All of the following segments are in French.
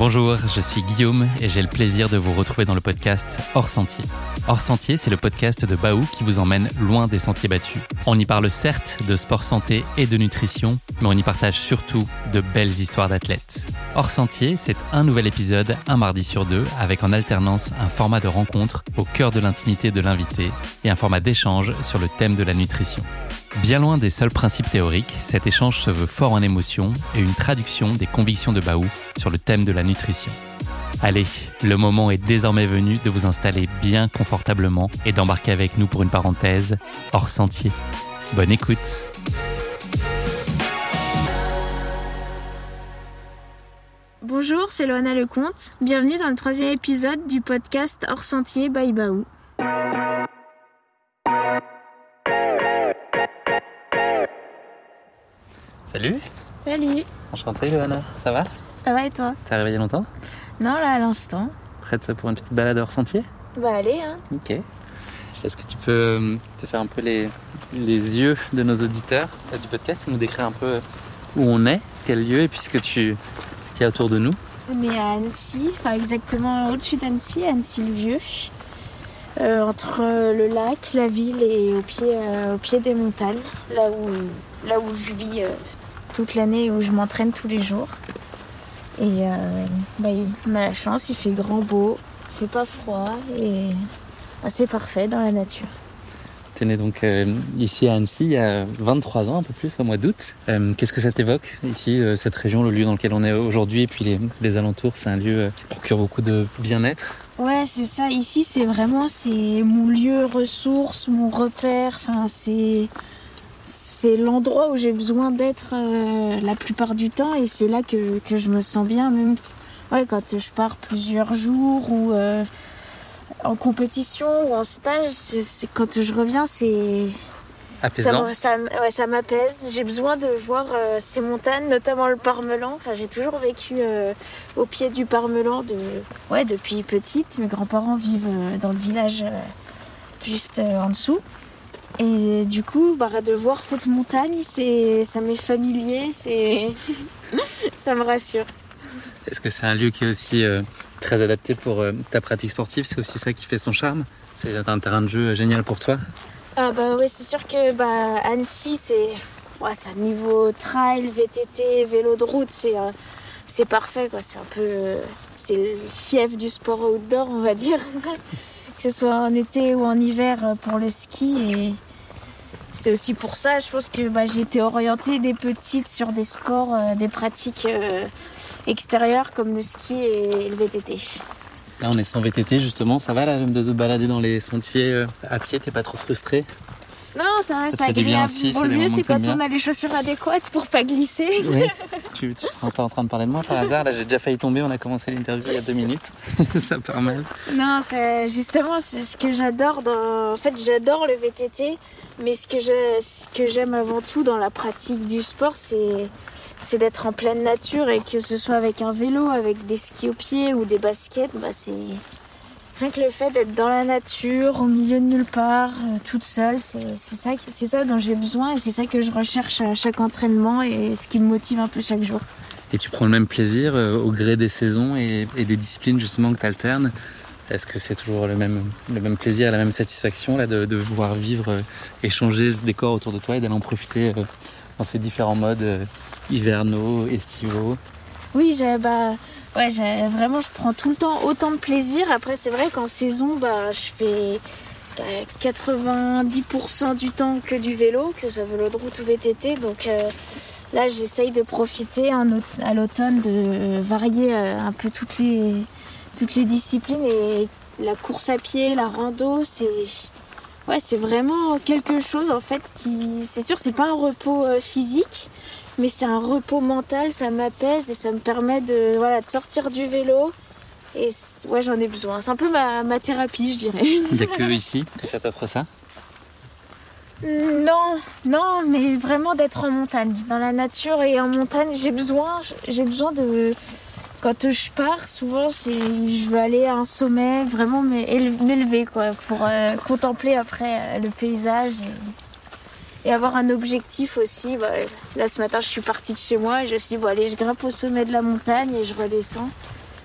Bonjour, je suis Guillaume et j'ai le plaisir de vous retrouver dans le podcast Hors Sentier. Hors Sentier, c'est le podcast de Baou qui vous emmène loin des sentiers battus. On y parle certes de sport santé et de nutrition, mais on y partage surtout de belles histoires d'athlètes. Hors Sentier, c'est un nouvel épisode, un mardi sur deux, avec en alternance un format de rencontre au cœur de l'intimité de l'invité et un format d'échange sur le thème de la nutrition. Bien loin des seuls principes théoriques, cet échange se veut fort en émotion et une traduction des convictions de Baou sur le thème de la nutrition. Allez, le moment est désormais venu de vous installer bien confortablement et d'embarquer avec nous pour une parenthèse hors sentier. Bonne écoute Bonjour, c'est Loana Lecomte. Bienvenue dans le troisième épisode du podcast Hors Sentier by Baou. Salut Salut, Enchanté Loana, ça va? Ça va et toi? T'es arrivé il y a longtemps? Non, là à l'instant. Prête pour une petite balade hors sentier? Bah allez, hein. Ok. Est-ce que tu peux euh, te faire un peu les, les yeux de nos auditeurs euh, du podcast et nous décrire un peu où on est, quel lieu et puis ce que tu, ce qu'il y a autour de nous? On est à Annecy, enfin exactement au-dessus d'Annecy, Annecy-le-Vieux. Euh, entre le lac, la ville et au pied, euh, au pied des montagnes, là où, là où je vis euh, toute l'année où je m'entraîne tous les jours. Et euh, bah, on a la chance, il fait grand beau, il fait pas froid et bah, c'est parfait dans la nature. Tu es né donc euh, ici à Annecy il y a 23 ans, un peu plus, au mois d'août. Euh, Qu'est-ce que ça t'évoque ici, euh, cette région, le lieu dans lequel on est aujourd'hui et puis les, les alentours C'est un lieu qui procure beaucoup de bien-être. Ouais, c'est ça. Ici, c'est vraiment c'est mon lieu ressource, mon repère. Enfin, c'est c'est l'endroit où j'ai besoin d'être euh, la plupart du temps et c'est là que, que je me sens bien. Même ouais, quand je pars plusieurs jours ou euh, en compétition ou en stage, c'est quand je reviens, c'est ça, Apaisant. ça, me- ouais, ça m'apaise. J'ai besoin de voir euh, ces montagnes, notamment le Parmelan. Enfin, j'ai toujours vécu au pied du Parmelan de... ouais, depuis petite. Mes grands-parents vivent dans le village juste en dessous. Et du coup, bah, de voir cette montagne, c'est, ça m'est familier, c'est, ça me rassure. Est-ce que c'est un lieu qui est aussi euh, très adapté pour euh, ta pratique sportive? C'est aussi ça qui fait son charme? C'est un terrain de jeu euh, génial pour toi? Ah bah oui, c'est sûr que bah, Annecy, c'est ouais, c'est niveau trail, VTT, vélo de route, c'est euh, c'est parfait. quoi. C'est un peu c'est le fief du sport outdoor, on va dire. que ce soit en été ou en hiver euh, pour le ski. C'est aussi pour ça, je pense que bah, j'ai été orientée des petites sur des sports, euh, des pratiques euh, extérieures comme le ski et le VTT. Là, on est sans VTT justement. Ça va de te balader dans les sentiers à pied? T'es pas trop frustré? Non, ça va, Ça c'est agréable. aussi, Bon, le mieux, c'est quand on a les chaussures adéquates pour pas glisser. Oui. tu, tu seras pas en train de parler de moi par hasard Là, j'ai déjà failli tomber. On a commencé l'interview il y a deux minutes. ça part mal. Non, c'est justement c'est ce que j'adore dans. En fait, j'adore le VTT, mais ce que je- ce que j'aime avant tout dans la pratique du sport, c'est c'est d'être en pleine nature et que ce soit avec un vélo, avec des skis au pied ou des baskets, bah c'est rien que le fait d'être dans la nature, au milieu de nulle part, euh, toute seule, c'est ça c'est ça dont j'ai besoin et c'est ça que je recherche à chaque entraînement et ce qui me motive un peu chaque jour. Et tu prends le même plaisir euh, au gré des saisons et, et des disciplines justement que tu alternes Est-ce que c'est toujours le même, le même plaisir la même satisfaction là, de, de voir vivre, euh, échanger ce décor autour de toi et d'aller en profiter euh, dans ces différents modes euh, hivernaux, estivaux? Oui, j'ai bah ouais, vraiment je prends tout le temps autant de plaisir. Après c'est vrai qu'en saison bah je fais euh, 90% du temps que du vélo, que ce soit vélo de route ou VTT. Donc euh, là j'essaye de profiter à l'automne de varier euh, un peu toutes les toutes les disciplines et la course à pied, la rando, c'est ouais, c'est vraiment quelque chose en fait qui c'est sûr c'est pas un repos euh, physique mais c'est un repos mental, ça m'apaise et ça me permet de, voilà, de sortir du vélo. Et ouais, j'en ai besoin. C'est un peu ma, ma thérapie, je dirais. Il n'y a que ici que ça t'offre ça? Non, non, mais vraiment d'être en montagne, dans la nature et en montagne, j'ai besoin, j'ai besoin de. Quand je pars, souvent, c'est, je veux aller à un sommet, vraiment m'éle- m'élever, quoi, pour euh, contempler après euh, le paysage et, et avoir un objectif aussi. Bah, là, ce matin, je suis partie de chez moi et je me suis dit, bon, allez, je grimpe au sommet de la montagne et je redescends.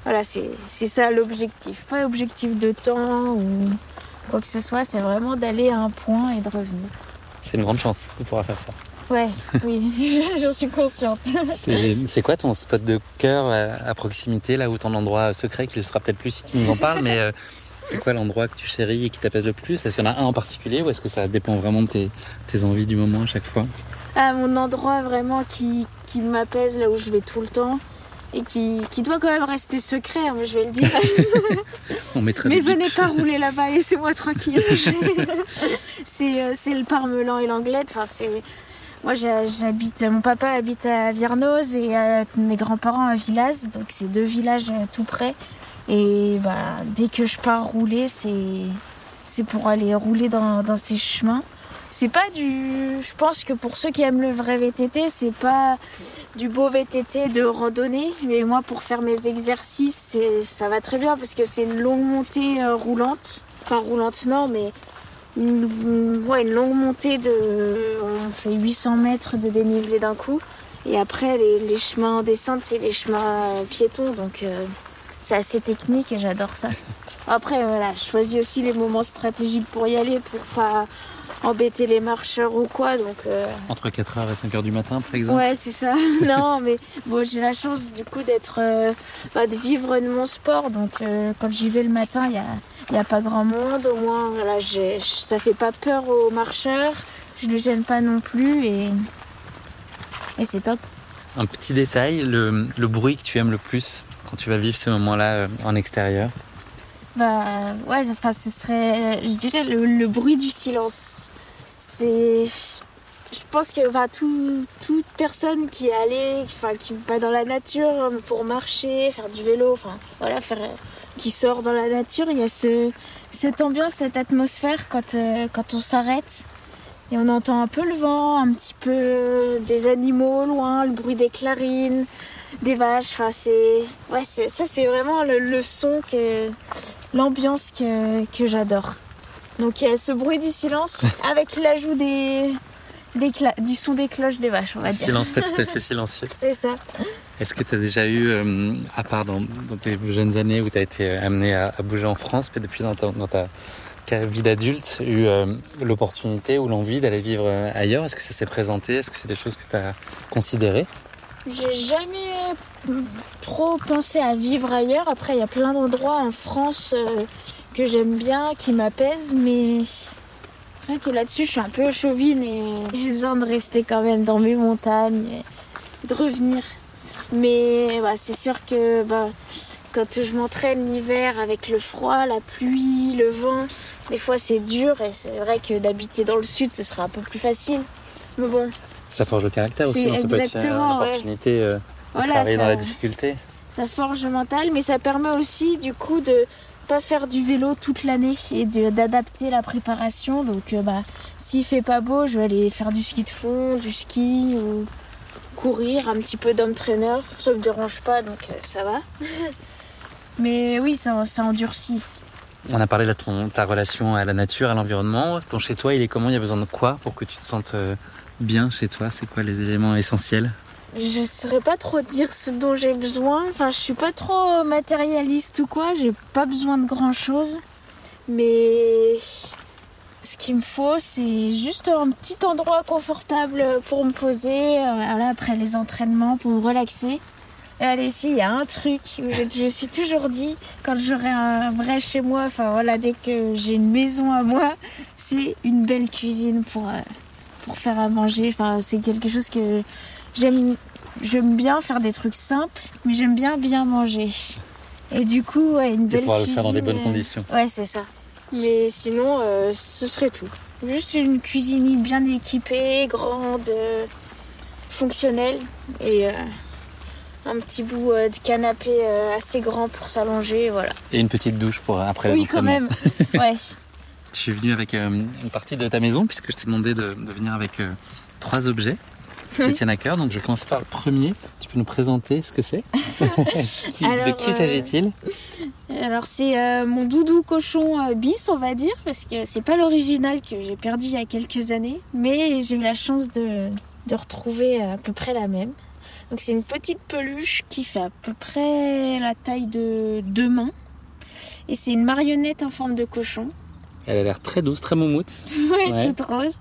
voilà, c'est ça l'objectif. Pas objectif de temps ou quoi que ce soit, c'est vraiment d'aller à un point et de revenir. C'est une grande chance de pouvoir faire ça. Ouais, oui, j'en suis consciente. C'est quoi ton spot de cœur à, proximité, là où ton endroit secret, qui ne sera peut-être plus si tu nous en parles, mais euh, c'est quoi l'endroit que tu chéris et qui t'apaise le plus? Est-ce qu'il y en a un en particulier ou est-ce que ça dépend vraiment de tes, envies du moment à chaque fois? Ah, Mon endroit vraiment qui, qui m'apaise, là où je vais tout le temps, et qui, qui, doit quand même rester secret, hein, je vais le dire. mais venez pas rouler là-bas, laissez-moi tranquille. Euh, c'est le parmelan et l'anglette. Enfin, c'est moi, j'habite. Mon papa habite à Viernoz et mes grands-parents à Villaz, donc c'est deux villages euh, tout près. Et bah, dès que je pars rouler, c'est pour aller rouler dans, dans ces chemins. C'est pas du. Je pense que pour ceux qui aiment le vrai VTT, c'est pas du beau VTT de randonnée. Mais moi, pour faire mes exercices, ça va très bien parce que c'est une longue montée euh, roulante. Enfin, roulante, non, mais une, ouais, une longue montée de. On fait 800 mètres de dénivelé d'un coup. Et après, les, chemins en descente, c'est les chemins euh, piétons. Donc, euh, c'est assez technique et j'adore ça. Après, voilà, je choisis aussi les moments stratégiques pour y aller pour pas embêter les marcheurs ou quoi. Donc, euh, Entre 4h et 5h du matin, par exemple Ouais, c'est ça. non, mais bon, j'ai la chance du coup d'être. Euh, bah, de vivre de mon sport. Donc, euh, quand j'y vais le matin, il n'y a, y a pas grand monde. Au moins, voilà, ça fait pas peur aux marcheurs. Je les gêne pas non plus et, et c'est top. Un petit détail, le, le, bruit que tu aimes le plus? Tu vas vivre ces moments-là en extérieur bah ouais, enfin ce serait, je dirais, le, bruit du silence. C'est, je pense que va toute personne qui est allée, enfin qui va dans la nature pour marcher, faire du vélo, enfin voilà, faire, qui sort dans la nature, il y a ce, cette ambiance, cette atmosphère quand, euh, quand on s'arrête. Et on entend un peu le vent, un petit peu des animaux loin, le bruit des clarines, des vaches. Enfin, c'est ouais, ça, c'est vraiment le, son que l'ambiance que, que j'adore. Donc il y a ce bruit du silence avec l'ajout des, des du son des cloches des vaches, on va dire. Silence pas tout à fait silencieux. c'est ça. Est-ce que tu as déjà eu, euh, à part dans, tes jeunes années où tu as été amené à, bouger en France, mais depuis dans ta, dans ta vie d'adulte, eu euh, l'opportunité ou l'envie d'aller vivre euh, ailleurs? Est-ce que ça s'est présenté? Est-ce que c'est des choses que tu as considérées? J'ai jamais trop pensé à vivre ailleurs. Après, il y a plein d'endroits en France euh, que j'aime bien, qui m'apaisent, mais c'est vrai que là-dessus, je suis un peu chauvine et j'ai besoin de rester quand même dans mes montagnes, de revenir. Mais c'est sûr que bah, quand je m'entraîne l'hiver avec le froid, la pluie, le vent, des fois c'est dur et c'est vrai que d'habiter dans le sud, ce serait un peu plus facile. Mais bon, ça forge le caractère aussi, hein, ça peut être une opportunité euh, de travailler dans la difficulté. Ça forge le mental, mais ça permet aussi du coup de pas faire du vélo toute l'année et d'adapter la préparation. Donc euh, bah, s'il fait pas beau, je vais aller faire du ski de fond, du ski ou courir, un petit peu d'entraîneur. Ça me dérange pas, donc euh, ça va. mais oui, ça, ça endurcit. On a parlé de ton, ta relation à la nature, à l'environnement. Ton chez toi, il est comment? Il y a besoin de quoi pour que tu te sentes bien chez toi C'est quoi les éléments essentiels? Je saurais pas trop dire ce dont j'ai besoin. Enfin, je suis pas trop matérialiste ou quoi. J'ai pas besoin de grand chose. Mais ce qu'il me faut, c'est juste un petit endroit confortable pour me poser euh, après les entraînements, pour me relaxer. Et allez, si, il y a un truc je, me suis toujours dit, quand j'aurai un vrai chez moi, enfin voilà, dès que j'ai une maison à moi, c'est une belle cuisine pour, euh, pour faire à manger. Enfin, c'est quelque chose que j'aime. J'aime bien faire des trucs simples, mais j'aime bien bien manger. Et du coup, ouais, une belle cuisine. le faire dans des bonnes conditions. Ouais, c'est ça. Mais sinon, euh, ce serait tout. Juste une cuisine bien équipée, grande, euh, fonctionnelle et euh, un petit bout de canapé assez grand pour s'allonger, voilà. Et une petite douche pour après oui, Oui, quand même. ouais. Je suis venu avec euh, une partie de ta maison puisque je t'ai demandé de, venir avec euh, trois objets qui tiennent à cœur. Donc je vais commencer par le premier. Tu peux nous présenter ce que c'est De qui euh, s'agit-il? Alors c'est mon doudou cochon bis, on va dire, parce que c'est pas l'original que j'ai perdu il y a quelques années, mais j'ai eu la chance de, de retrouver à peu près la même. Donc c'est une petite peluche qui fait à peu près la taille de deux mains. Et c'est une marionnette en forme de cochon. Elle a l'air très douce, très moumoute. ouais, toute rose.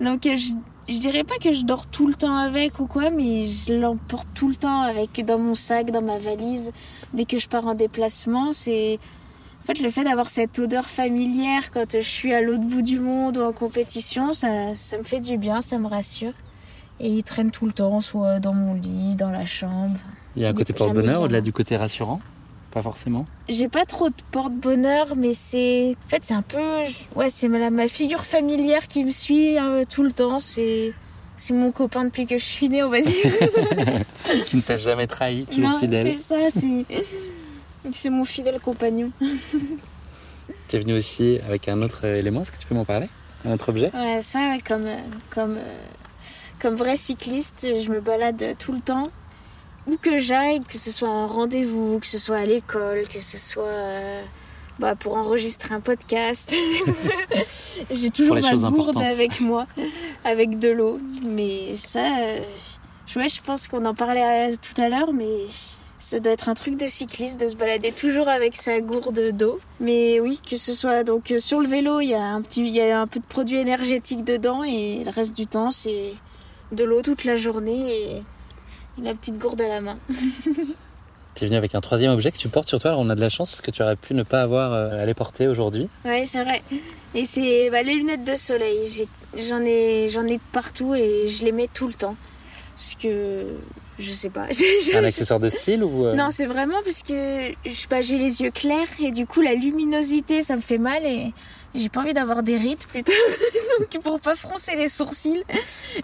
Donc je, je dirais pas que je dors tout le temps avec ou quoi, mais je l'emporte tout le temps avec dans mon sac, dans ma valise. Dès que je pars en déplacement, c'est en fait le fait d'avoir cette odeur familière quand je suis à l'autre bout du monde ou en compétition, ça, ça me fait du bien, ça me rassure. Et il traîne tout le temps, soit dans mon lit, dans la chambre. Il y a un côté porte-bonheur au-delà du côté rassurant? Pas forcément J'ai pas trop de porte-bonheur, mais c'est. En fait, c'est un peu. Ouais, c'est ma, ma figure familière qui me suit euh, tout le temps. C'est. C'est mon copain depuis que je suis née, on va dire. qui ne t'a jamais trahi, tu es fidèle. C'est ça, c'est. C'est mon fidèle compagnon. tu es venu aussi avec un autre élément, est-ce que tu peux m'en parler? Un autre objet? Ouais, ça, comme, comme, comme vrai cycliste, je me balade tout le temps. Où que j'aille, que ce soit en rendez-vous, que ce soit à l'école, que ce soit euh, bah, pour enregistrer un podcast. J'ai toujours ma gourde avec moi, avec de l'eau. Mais ça, euh, je pense qu'on en parlait tout à l'heure, mais ça doit être un truc de cycliste de se balader toujours avec sa gourde d'eau. Mais oui, que ce soit donc euh, sur le vélo, il y a un petit, il y a un peu de produit énergétique dedans et le reste du temps c'est de l'eau toute la journée et la petite gourde à la main. tu es venu avec un troisième objet que tu portes sur toi. Alors on a de la chance parce que tu aurais pu ne pas avoir euh, à les porter aujourd'hui. Oui, c'est vrai. Et c'est bah, les lunettes de soleil. J'en ai, j'en ai partout et je les mets tout le temps. Parce que je sais pas. un accessoire de style ou euh? Non, c'est vraiment parce que bah, j'ai les yeux clairs et du coup la luminosité ça me fait mal et j'ai pas envie d'avoir des rides plutôt. Donc pour pas froncer les sourcils,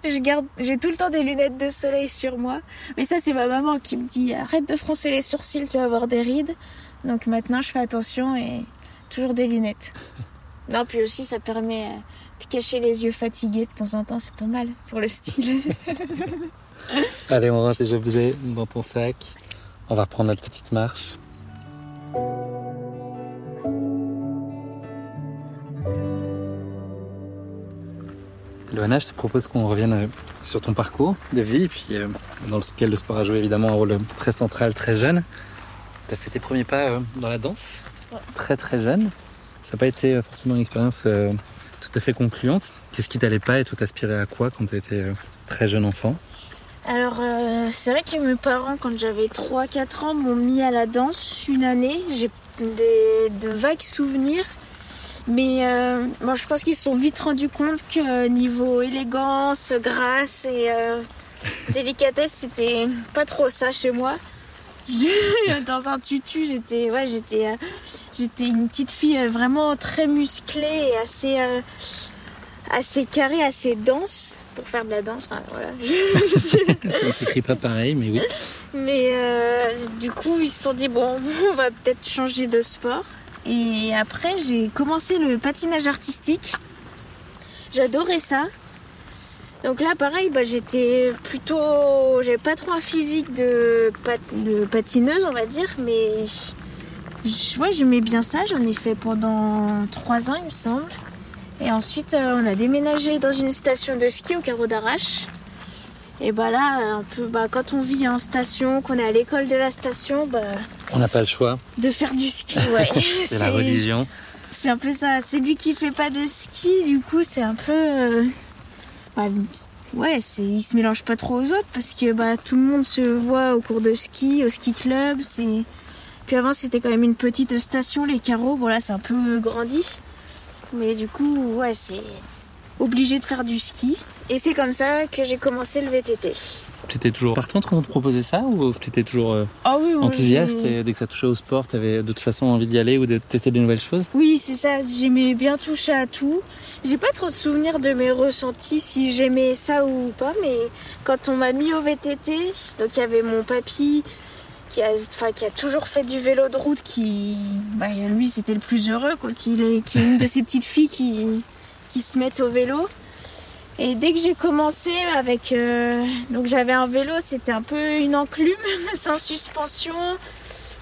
je garde, j'ai tout le temps des lunettes de soleil sur moi. Mais ça c'est ma maman qui me dit arrête de froncer les sourcils, tu vas avoir des rides. Donc maintenant je fais attention et toujours des lunettes. Non puis aussi ça permet euh, de cacher les yeux fatigués de temps en temps, c'est pas mal pour le style. Allez on range les objets dans ton sac. On va reprendre notre petite marche. Loana, je te propose qu'on revienne euh, sur ton parcours de vie, puis euh, dans lequel le sport a joué évidemment un rôle très central, très jeune. Tu as fait tes premiers pas euh, dans la danse, très très jeune. Ça n'a pas été forcément une expérience tout à fait concluante. Qu'est-ce qui t'allait pas et tout aspirais à quoi quand tu étais très jeune enfant? Alors, c'est vrai que mes parents, quand j'avais 3-4 ans, m'ont mis à la danse une année. J'ai de vagues souvenirs mais euh, je pense qu'ils se sont vite rendus compte que niveau élégance, grâce et euh, délicatesse, c'était pas trop ça chez moi. Dans un tutu, j'étais ouais, j'étais euh, j'étais une petite fille vraiment très musclée et assez assez carrée, assez dense pour faire de la danse. Enfin, voilà. ça s'écrit pas pareil, mais oui. Mais du coup, ils se sont dit bon, on va peut-être changer de sport. Et après, j'ai commencé le patinage artistique. J'adorais ça. Donc là, pareil, bah, j'étais plutôt. J'avais pas trop un physique de, patineuse, on va dire, mais. Ouais, j'aimais bien ça. J'en ai fait pendant trois ans, il me semble. Et ensuite, euh, on a déménagé dans une station de ski au carreau d'Arrache. Et bah là, un peu, bah, quand on vit en station, qu'on est à l'école de la station, bah, on n'a pas le choix. De faire du ski, ouais. c'est la religion. C'est un peu ça. Celui qui fait pas de ski, du coup, c'est un peu. Euh, bah, ouais, c'est, il se mélange pas trop aux autres parce que bah, tout le monde se voit au cours de ski, au ski club. C'est... Puis avant, c'était quand même une petite station, les carreaux. Bon, là, c'est un peu grandi. Mais du coup, ouais, c'est obligé de faire du ski. Et c'est comme ça que j'ai commencé le VTT. Tu étais toujours partante quand on te proposait ça ou tu étais toujours euh, ah oui, enthousiaste et dès que ça touchait au sport, tu avais de toute façon envie d'y aller ou de tester des nouvelles choses? Oui, c'est ça, j'aimais bien toucher à tout. J'ai pas trop de souvenirs de mes ressentis si j'aimais ça ou pas, mais quand on m'a mis au VTT, donc il y avait mon papy qui a, enfin, qui a toujours fait du vélo de route, qui, bah, lui c'était le plus heureux, quoi, qui, qui est une de ces petites filles qui, qui se mettent au vélo. Et dès que j'ai commencé avec... Euh, donc j'avais un vélo, c'était un peu une enclume, sans suspension.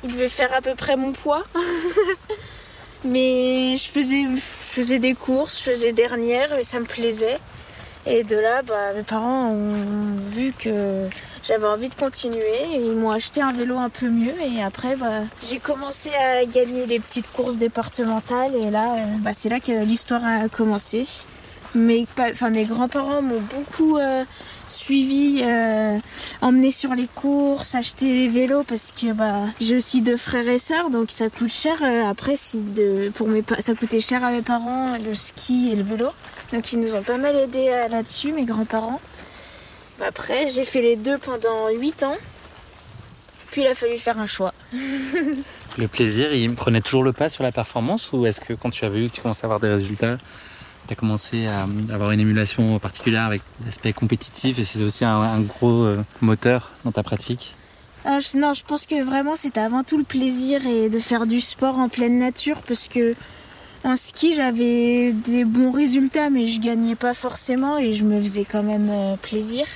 Il devait faire à peu près mon poids. mais je faisais, je faisais des courses, je faisais dernière et ça me plaisait. Et de là, bah, mes parents ont vu que j'avais envie de continuer. Ils m'ont acheté un vélo un peu mieux. Et après, bah, j'ai commencé à gagner les petites courses départementales. Et là, euh, bah, c'est là que l'histoire a commencé. Mes, enfin, mes grands-parents m'ont beaucoup euh, suivi, euh, emmené sur les courses, acheté les vélos parce que bah, j'ai aussi deux frères et sœurs, donc ça coûte cher. Euh, après, ça coûtait cher à mes parents le ski et le vélo, donc ils nous ont pas mal aidés là-dessus, mes grands-parents. Après, j'ai fait les deux pendant 8 ans. Puis il a fallu faire un choix. le plaisir, il prenait toujours le pas sur la performance ou est-ce que quand tu as vu que tu commençais à avoir des résultats, tu as commencé à avoir une émulation particulière avec l'aspect compétitif et c'est aussi un, gros euh, moteur dans ta pratique? Ah, Non, je pense que vraiment c'était avant tout le plaisir et de faire du sport en pleine nature parce que en ski j'avais des bons résultats mais je gagnais pas forcément et je me faisais quand même euh, plaisir.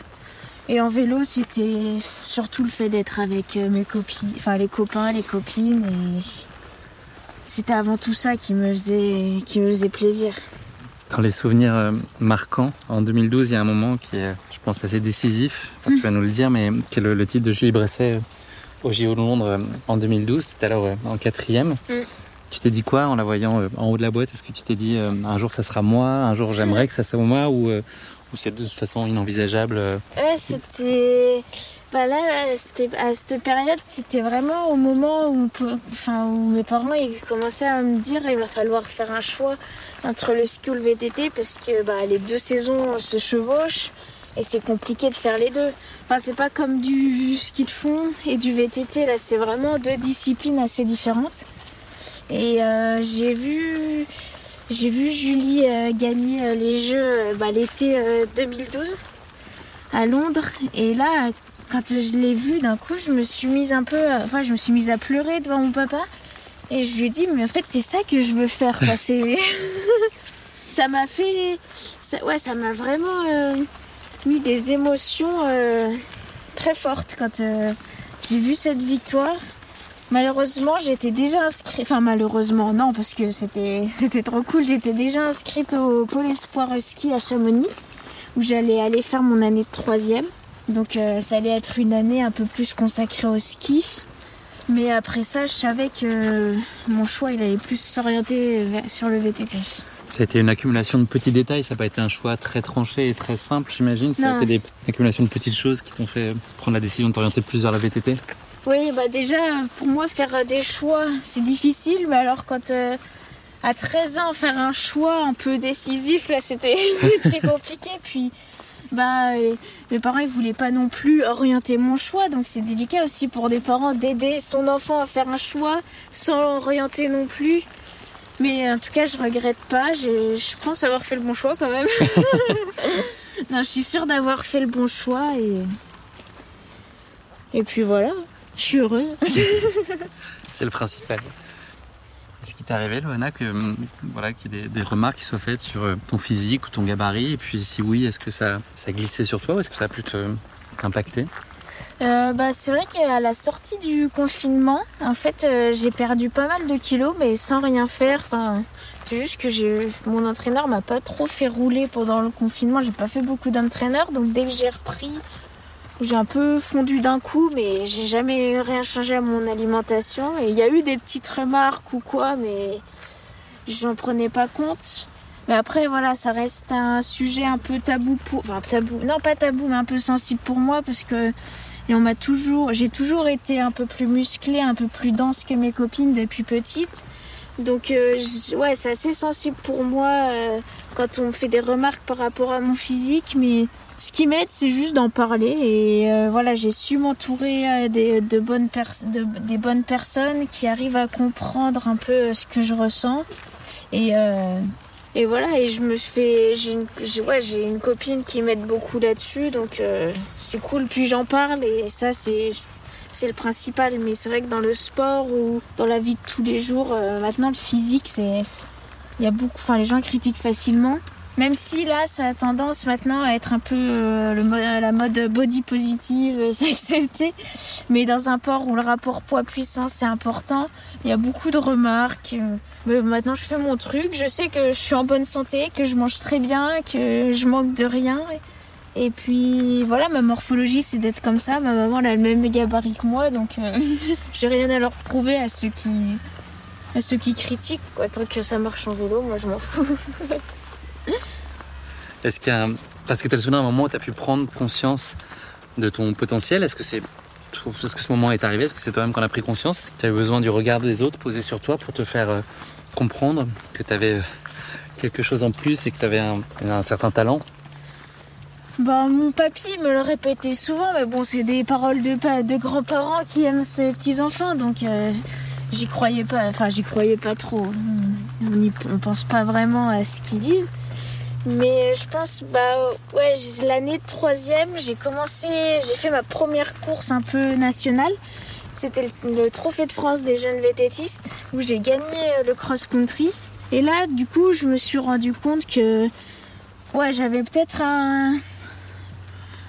Et en vélo, c'était surtout le fait d'être avec euh, mes copines, enfin les copains, les copines et c'était avant tout ça qui me faisait, qui me faisait plaisir. Dans les souvenirs euh, marquants, en 2012, il y a un moment qui est, je pense, assez décisif. Tu vas nous le dire, mais qui est le, titre de Julie Bresset euh, au JO de Londres euh, en 2012. Tu alors en quatrième. Mm. Tu t'es dit quoi en la voyant en haut de la boîte? Est-ce que tu t'es dit un jour ça sera moi, un jour j'aimerais que ça soit moi ou, ou c'est de toute façon inenvisageable Ouais, c'était. Bah là, à cette période, c'était vraiment au moment où mes parents ils commençaient à me dire il va falloir faire un choix entre le ski ou le VTT parce que bah, les deux saisons se chevauchent et c'est compliqué de faire les deux. Enfin, c'est pas comme du ski de fond et du VTT, là, c'est vraiment deux disciplines assez différentes. Et euh, j'ai vu, j'ai vu Julie euh, gagner euh, les Jeux bah, l'été 2012 à Londres. Et là, quand je l'ai vue, d'un coup, je me suis mise un peu, enfin, je me suis mise à pleurer devant mon papa. Et je lui ai dit, mais en fait, c'est ça que je veux faire. ça m'a fait. Ouais, ça m'a vraiment euh, mis des émotions euh, très fortes quand euh, j'ai vu cette victoire. Malheureusement, j'étais déjà inscrite. Enfin, malheureusement, non, parce que c'était, c'était trop cool. J'étais déjà inscrite au Pôle Espoir Ski à Chamonix, où j'allais aller faire mon année de troisième. Donc, ça allait être une année un peu plus consacrée au ski. Mais après ça, je savais que mon choix, il allait plus s'orienter sur le VTT. Ça a été une accumulation de petits détails, ça n'a pas été un choix très tranché et très simple, j'imagine. Ça a été des accumulations de petites choses qui t'ont fait prendre la décision de t'orienter plus vers la VTT Oui, bah déjà, pour moi, faire des choix, c'est difficile. Mais alors, quand euh, à 13 ans, faire un choix un peu décisif, là, c'était très compliqué. Puis bah mes parents ils voulaient pas non plus orienter mon choix donc c'est délicat aussi pour des parents d'aider son enfant à faire un choix sans l'orienter non plus mais en tout cas je regrette pas je, pense avoir fait le bon choix quand même non je suis sûre d'avoir fait le bon choix et et puis voilà je suis heureuse c'est le principal est-ce qu'il t'est arrivé, Loana, que hum, voilà, qu'il y ait des, remarques qui soient faites sur euh, ton physique ou ton gabarit Et puis, si oui, est-ce que ça, ça glissait sur toi ou est-ce que ça a pu t'impacter? Euh, bah, c'est vrai qu'à la sortie du confinement, en fait, euh, j'ai perdu pas mal de kilos, mais sans rien faire. Enfin, c'est juste que j'ai, mon entraîneur m'a pas trop fait rouler pendant le confinement. J'ai pas fait beaucoup d'entraîneurs, donc dès que j'ai repris j'ai un peu fondu d'un coup, mais j'ai jamais rien changé à mon alimentation. Et il y a eu des petites remarques ou quoi, mais j'en prenais pas compte. Mais après, voilà, ça reste un sujet un peu tabou pour. Enfin, tabou. Non, pas tabou, mais un peu sensible pour moi parce que m'a toujours. J'ai toujours été un peu plus musclée, un peu plus dense que mes copines depuis petite. Donc, euh, ouais, c'est assez sensible pour moi euh, quand on fait des remarques par rapport à mon physique, mais ce qui m'aide, c'est juste d'en parler. Et euh, voilà, j'ai su m'entourer euh, de bonnes des bonnes personnes qui arrivent à comprendre un peu euh, ce que je ressens. Et, et voilà, et je me fais. J'ai une, ouais, j'ai une copine qui m'aide beaucoup là-dessus, donc c'est cool. Puis j'en parle, et ça, c'est. C'est le principal, mais c'est vrai que dans le sport ou dans la vie de tous les jours, maintenant le physique, c'est, il y a beaucoup, enfin les gens critiquent facilement, même si là, ça a tendance maintenant à être un peu euh, le la mode body positive, euh, accepté. Mais dans un port où le rapport poids-puissance c'est important, il y a beaucoup de remarques. Euh, mais maintenant, je fais mon truc. Je sais que je suis en bonne santé, que je mange très bien, que je manque de rien. Et puis voilà, ma morphologie c'est d'être comme ça. Ma maman elle a le même gabarit que moi, donc euh, j'ai rien à leur prouver à ceux qui, à ceux qui critiquent. Tant que ça marche en vélo, moi je m'en fous. Est-ce qu'il. Parce que tu as le souvenir d'un moment où tu as pu prendre conscience de ton potentiel. Est-ce que c'est est-ce que ce moment est arrivé? Est-ce que c'est toi-même qu'on a pris conscience? Est-ce que tu besoin du regard des autres posé sur toi pour te faire euh, comprendre que tu avais euh, quelque chose en plus et que tu avais un, certain talent? Bah, mon papy me le répétait souvent, mais bon, c'est des paroles de, de grands-parents qui aiment ses petits-enfants, donc euh, j'y croyais pas, enfin, j'y croyais pas trop. On ne pense pas vraiment à ce qu'ils disent. Mais je pense, bah ouais, l'année de troisième, j'ai commencé, j'ai fait ma première course un peu nationale. C'était le, Trophée de France des jeunes vététistes où j'ai gagné euh, le cross-country. Et là, du coup, je me suis rendu compte que ouais, j'avais peut-être un,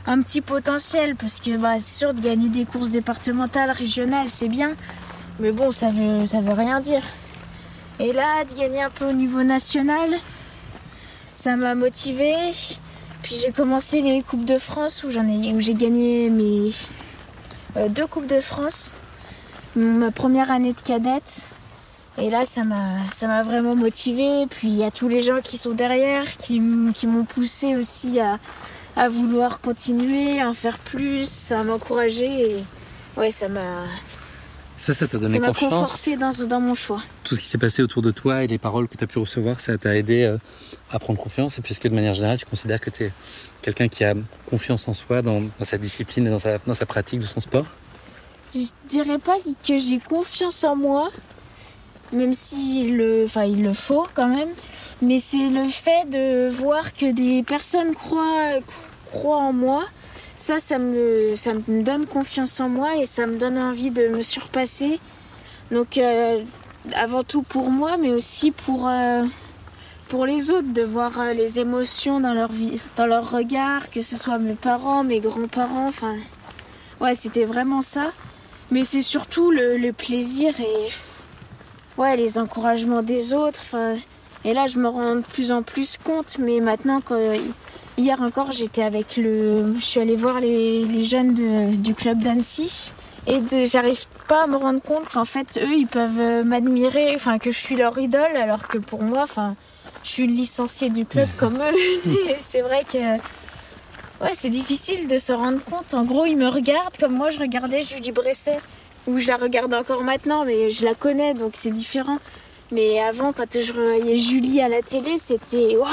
un petit potentiel parce que bah, c'est sûr de gagner des courses départementales, régionales, c'est bien. Mais bon, ça veut, ça veut rien dire. Et là, de gagner un peu au niveau national, ça m'a motivé. Puis j'ai commencé les Coupes de France où j'en ai où j'ai gagné mes euh, deux Coupes de France. Ma première année de cadette. Et là ça m'a ça m'a vraiment motivé. Puis il y a tous les gens qui sont derrière, qui, qui m'ont poussé aussi à, à vouloir continuer, à en faire plus, à m'encourager. Ouais, ça m'a ça, ça t'a donné confiance. Ça m'a conforté dans, dans, mon choix. Tout ce qui s'est passé autour de toi et les paroles que tu as pu recevoir, ça t'a aidé euh, à prendre confiance. Et puisque de manière générale, tu considères que tu es quelqu'un qui a confiance en soi, dans, sa discipline et dans sa, dans sa, pratique de son sport? Je dirais pas que j'ai confiance en moi, même si le, enfin, il le faut quand même. Mais c'est le fait de voir que des personnes croient, croient en moi ça, ça me, ça me donne confiance en moi et ça me donne envie de me surpasser. Donc, euh, avant tout pour moi, mais aussi pour, euh, pour les autres, de voir euh, les émotions dans leur, vie, dans leur regard, que ce soit mes parents, mes grands-parents. Enfin, ouais, c'était vraiment ça. Mais c'est surtout le, plaisir et ouais, les encouragements des autres. Enfin, et là, je me rends de plus en plus compte, mais maintenant, quand Hier encore, j'étais avec le. Je suis allée voir les, jeunes du club d'Annecy. Et j'arrive pas à me rendre compte qu'en fait, eux, ils peuvent euh, m'admirer, enfin, que je suis leur idole, alors que pour moi, enfin, je suis licenciée du club comme eux. Et c'est vrai que. Ouais, c'est difficile de se rendre compte. En gros, ils me regardent comme moi, je regardais Julie Bresset. Ou je la regarde encore maintenant, mais je la connais, donc c'est différent. Mais avant, quand je voyais Julie à la télé, c'était. Waouh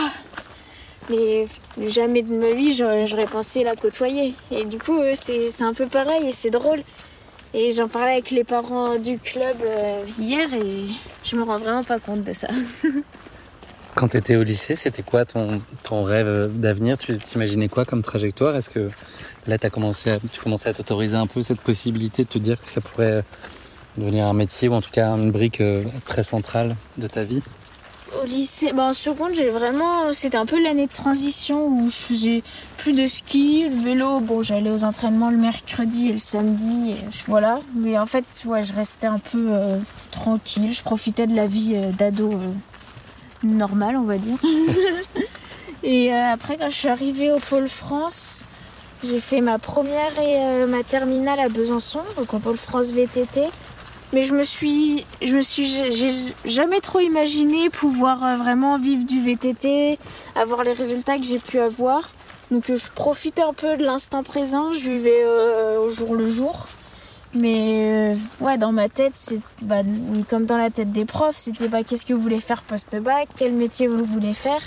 mais jamais de ma vie j'aurais pensé la côtoyer. Et du coup, c'est un peu pareil et c'est drôle. Et j'en parlais avec les parents du club euh, hier et je me rends vraiment pas compte de ça. Quand tu étais au lycée, c'était quoi ton, rêve d'avenir? Tu t'imaginais quoi comme trajectoire? Est-ce que là, as commencé tu commençais à t'autoriser un peu cette possibilité de te dire que ça pourrait devenir un métier ou en tout cas une brique euh, très centrale de ta vie? Au lycée, bah en seconde, j'ai vraiment. C'était un peu l'année de transition où je faisais plus de ski, le vélo. Bon, j'allais aux entraînements le mercredi et le samedi, voilà. Mais en fait, je restais un peu euh, tranquille. Je profitais de la vie euh, d'ado euh, normale, on va dire. et après, quand je suis arrivée au Pôle France, j'ai fait ma première et ma terminale à Besançon, donc au Pôle France VTT. Mais je me suis, je me suis, j'ai jamais trop imaginé pouvoir euh, vraiment vivre du VTT, avoir les résultats que j'ai pu avoir. Donc euh, je profitais un peu de l'instant présent, je vivais euh, au jour le jour. Mais ouais, dans ma tête, c'est bah, comme dans la tête des profs, c'était bah, qu'est-ce que vous voulez faire post-bac, quel métier vous voulez faire.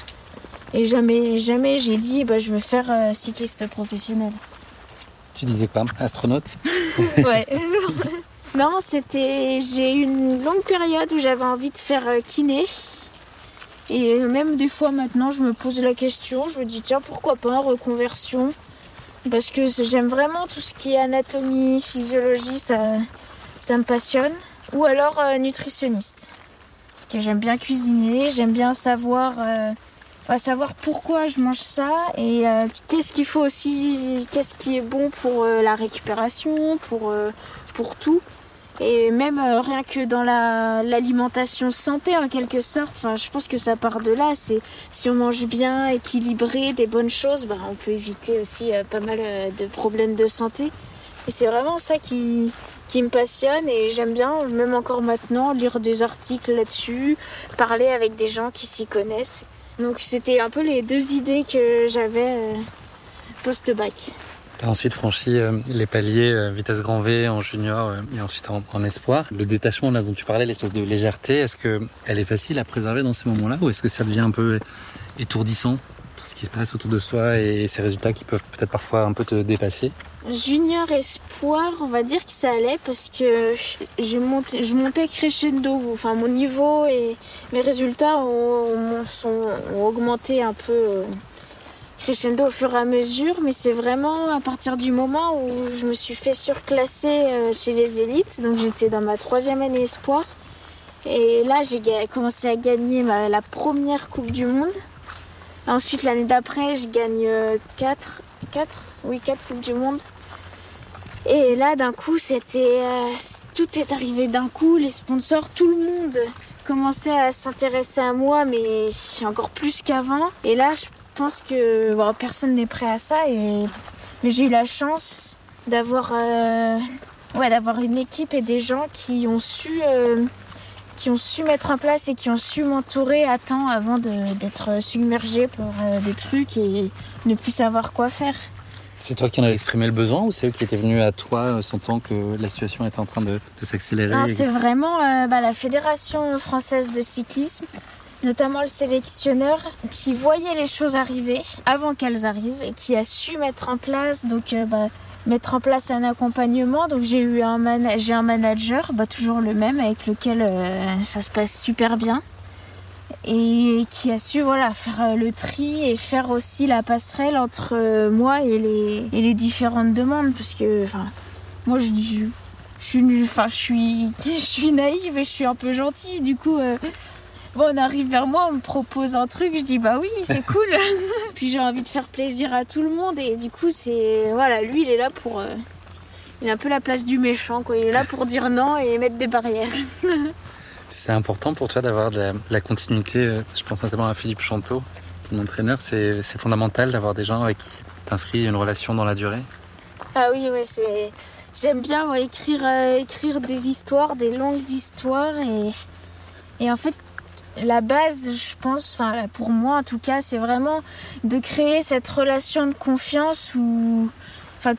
Et jamais, jamais j'ai dit bah, je veux faire cycliste professionnel. Tu disais quoi? Astronaute? Ouais. Non, c'était. J'ai eu une longue période où j'avais envie de faire euh, kiné. Et même des fois maintenant, je me pose la question. Je me dis, tiens, pourquoi pas en reconversion? Parce que j'aime vraiment tout ce qui est anatomie, physiologie, ça, ça me passionne. Ou alors euh, nutritionniste. Parce que j'aime bien cuisiner, j'aime bien savoir. Euh, savoir pourquoi je mange ça et qu'est-ce qu'il faut aussi, qu'est-ce qui est bon pour la récupération, pour tout. Et même euh, rien que dans l'alimentation santé en quelque sorte, enfin, je pense que ça part de là. C'est si on mange bien, équilibré, des bonnes choses, bah, on peut éviter aussi euh, pas mal euh, de problèmes de santé. Et c'est vraiment ça qui, qui me passionne et j'aime bien, même encore maintenant, lire des articles là-dessus, parler avec des gens qui s'y connaissent. Donc c'était un peu les deux idées que j'avais post-bac. Tu as ensuite franchi euh, les paliers euh, vitesse grand V en junior euh, et ensuite en, espoir. Le détachement dont tu parlais, l'espèce de légèreté, est-ce qu'elle est facile à préserver dans ces moments-là ou est-ce que ça devient un peu étourdissant tout ce qui se passe autour de soi et ces résultats qui peuvent peut-être parfois un peu te dépasser? Junior espoir, on va dire que ça allait parce que j'ai monté, je montais crescendo. Enfin, mon niveau et mes résultats ont augmenté un peu crescendo au fur et à mesure, mais c'est vraiment à partir du moment où je me suis fait surclasser euh, chez les élites. Donc j'étais dans ma troisième année espoir. Et là, j'ai commencé à gagner la première Coupe du Monde. Ensuite, l'année d'après, je gagne 4, euh, 4, oui, 4 Coupes du Monde. Et là, d'un coup, c'était. Euh, tout est arrivé d'un coup, les sponsors, tout le monde commençait à s'intéresser à moi, mais encore plus qu'avant. Et là, je pense que personne n'est prêt à ça. Et... Mais j'ai eu la chance d'avoir euh, ouais, d'avoir une équipe et des gens qui ont su euh, qui ont su mettre en place et qui ont su m'entourer à temps avant d'être submergé par euh, des trucs et ne plus savoir quoi faire. C'est toi qui en as exprimé le besoin ou c'est eux qui étaient venus à toi sentant que la situation était en train de, s'accélérer c'est vraiment bah, la Fédération française de cyclisme notamment le sélectionneur qui voyait les choses arriver avant qu'elles arrivent et qui a su mettre en place donc euh, bah, un accompagnement. Donc j'ai eu un j'ai un manager bah, toujours le même avec lequel euh, ça se passe super bien. Et qui a su voilà faire euh, le tri et faire aussi la passerelle entre moi et les, différentes demandes. Parce que moi je je je suis je naïve et je suis un peu gentille Bon, on arrive vers moi, on me propose un truc, je dis bah oui, c'est cool. Puis j'ai envie de faire plaisir à tout le monde et du coup, c'est. Voilà, lui, il est là pour. Euh, il a un peu la place du méchant, quoi. Il est là pour dire non et mettre des barrières. c'est important pour toi d'avoir de la, continuité. Euh, je pense notamment à Philippe Chanteau, mon entraîneur. C'est fondamental d'avoir des gens avec qui t'inscris une relation dans la durée. Ah oui, ouais, c'est. J'aime bien écrire, euh, écrire des histoires, des longues histoires et. Et en fait, la base, je pense, pour moi en tout cas, c'est vraiment de créer cette relation de confiance où,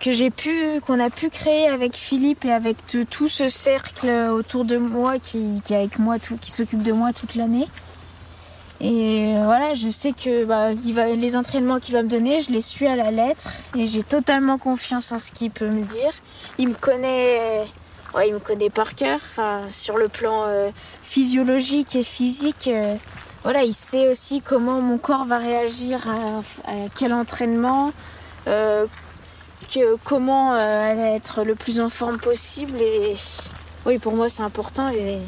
que j'ai pu, qu'on a pu créer avec Philippe et avec tout ce cercle autour de moi qui, est avec moi, tout, qui s'occupe de moi toute l'année. Et voilà, je sais que bah, les entraînements qu'il va me donner, je les suis à la lettre et j'ai totalement confiance en ce qu'il peut me dire. Il me connaît ouais, il me connaît par cœur. Sur le plan euh, physiologique et physique, euh, voilà, il sait aussi comment mon corps va réagir à, quel entraînement, euh, que, comment être le plus en forme possible. Et oui, pour moi, c'est important. Et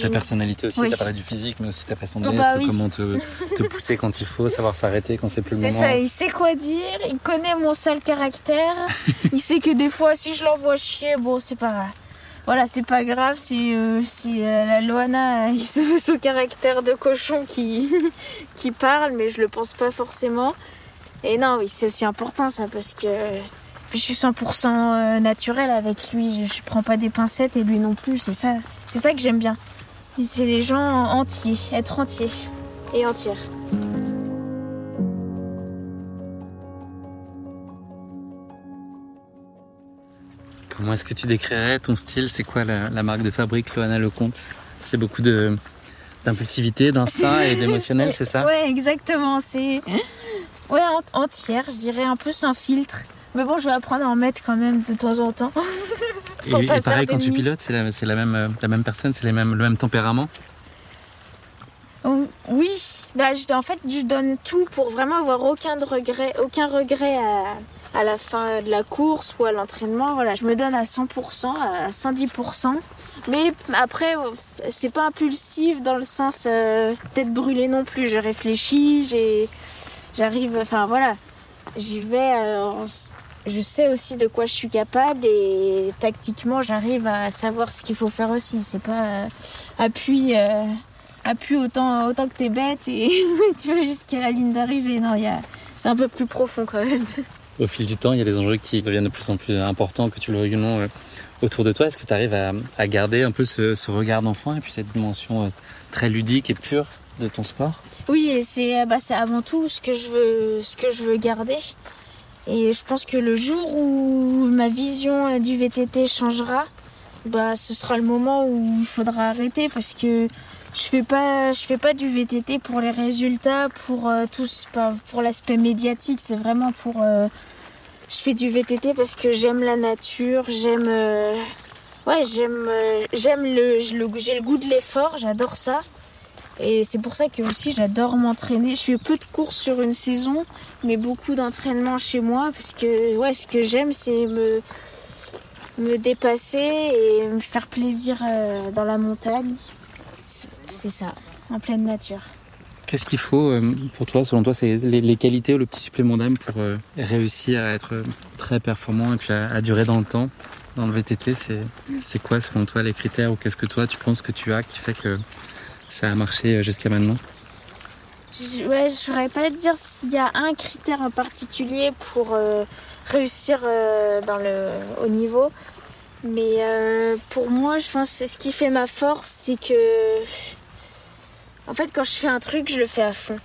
ta personnalité aussi, tu as parlé du physique, mais aussi ta façon oh, d'être, bah comment te, pousser quand il faut, savoir s'arrêter quand c'est plus le moment. C'est ça, il sait quoi dire, il connaît mon sale caractère, il sait que des fois, si je l'envoie chier, bon, c'est pas Voilà, c'est pas grave si, euh, si euh, la Loana, il se caractère de cochon qui, qui parle, mais je le pense pas forcément. Et non, oui, c'est aussi important ça, parce que je suis 100% euh, naturel avec lui. Je, prends pas des pincettes et lui non plus. C'est ça, c'est ça que j'aime bien. C'est les gens entiers, être entier et entière. Comment est-ce que tu décrirais ton style? C'est quoi la, marque de fabrique Loana Lecomte? C'est beaucoup de d'impulsivité, d'instinct et d'émotionnel, c'est ça? Ouais, exactement. C'est ouais entière, je dirais un peu sans filtre. Mais bon, je vais apprendre à en mettre quand même de temps en temps. et, pareil, quand tu pilotes, c'est la, même, la même personne, c'est le même tempérament? Oui, bah, en fait, je donne tout pour vraiment avoir aucun regret, aucun regret à, la fin de la course ou à l'entraînement. Voilà, je me donne à 100%, à 110%. Mais après, c'est pas impulsif dans le sens euh, tête brûlée non plus. Je réfléchis, j'arrive, enfin voilà, j'y vais. Euh, je sais aussi de quoi je suis capable et tactiquement j'arrive à savoir ce qu'il faut faire aussi. C'est pas euh, appuie, euh, appuie autant, autant que t'es bête et tu vas jusqu'à la ligne d'arrivée. Non, c'est un peu plus profond quand même. Au fil du temps, il y a des enjeux qui deviennent de plus en plus importants, que tu le veuilles non, euh, autour de toi. Est-ce que tu arrives à, garder un peu ce, regard d'enfant et puis cette dimension très ludique et pure de ton sport? Oui, c'est bah, avant tout ce que je veux, ce que je veux garder. Et je pense que le jour où ma vision du VTT changera, bah, ce sera le moment où il faudra arrêter parce que je fais pas, je fais pas du VTT pour les résultats, pour euh, pour l'aspect médiatique. C'est vraiment pour. Euh, je fais du VTT parce que j'aime la nature, j'aime. Euh, ouais, j'aime, j'aime le, j'ai le goût de l'effort, j'adore ça. Et c'est pour ça que aussi j'adore m'entraîner. Je fais peu de courses sur une saison, mais beaucoup d'entraînement chez moi, parce que ouais, ce que j'aime, c'est me, me dépasser et me faire plaisir euh, dans la montagne. C'est ça, en pleine nature. Qu'est-ce qu'il faut euh, pour toi, selon toi, c'est les, qualités ou le petit supplément d'âme pour euh, réussir à être très performant et puis à, durer dans le temps dans le VTT C'est quoi, selon toi, les critères ou qu'est-ce que toi tu penses que tu as qui fait que ça a marché euh, jusqu'à maintenant? Je, Ouais, je saurais pas dire s'il y a un critère en particulier pour euh, réussir euh, dans le haut niveau. Mais pour moi, je pense que ce qui fait ma force, c'est que. En fait, quand je fais un truc, je le fais à fond.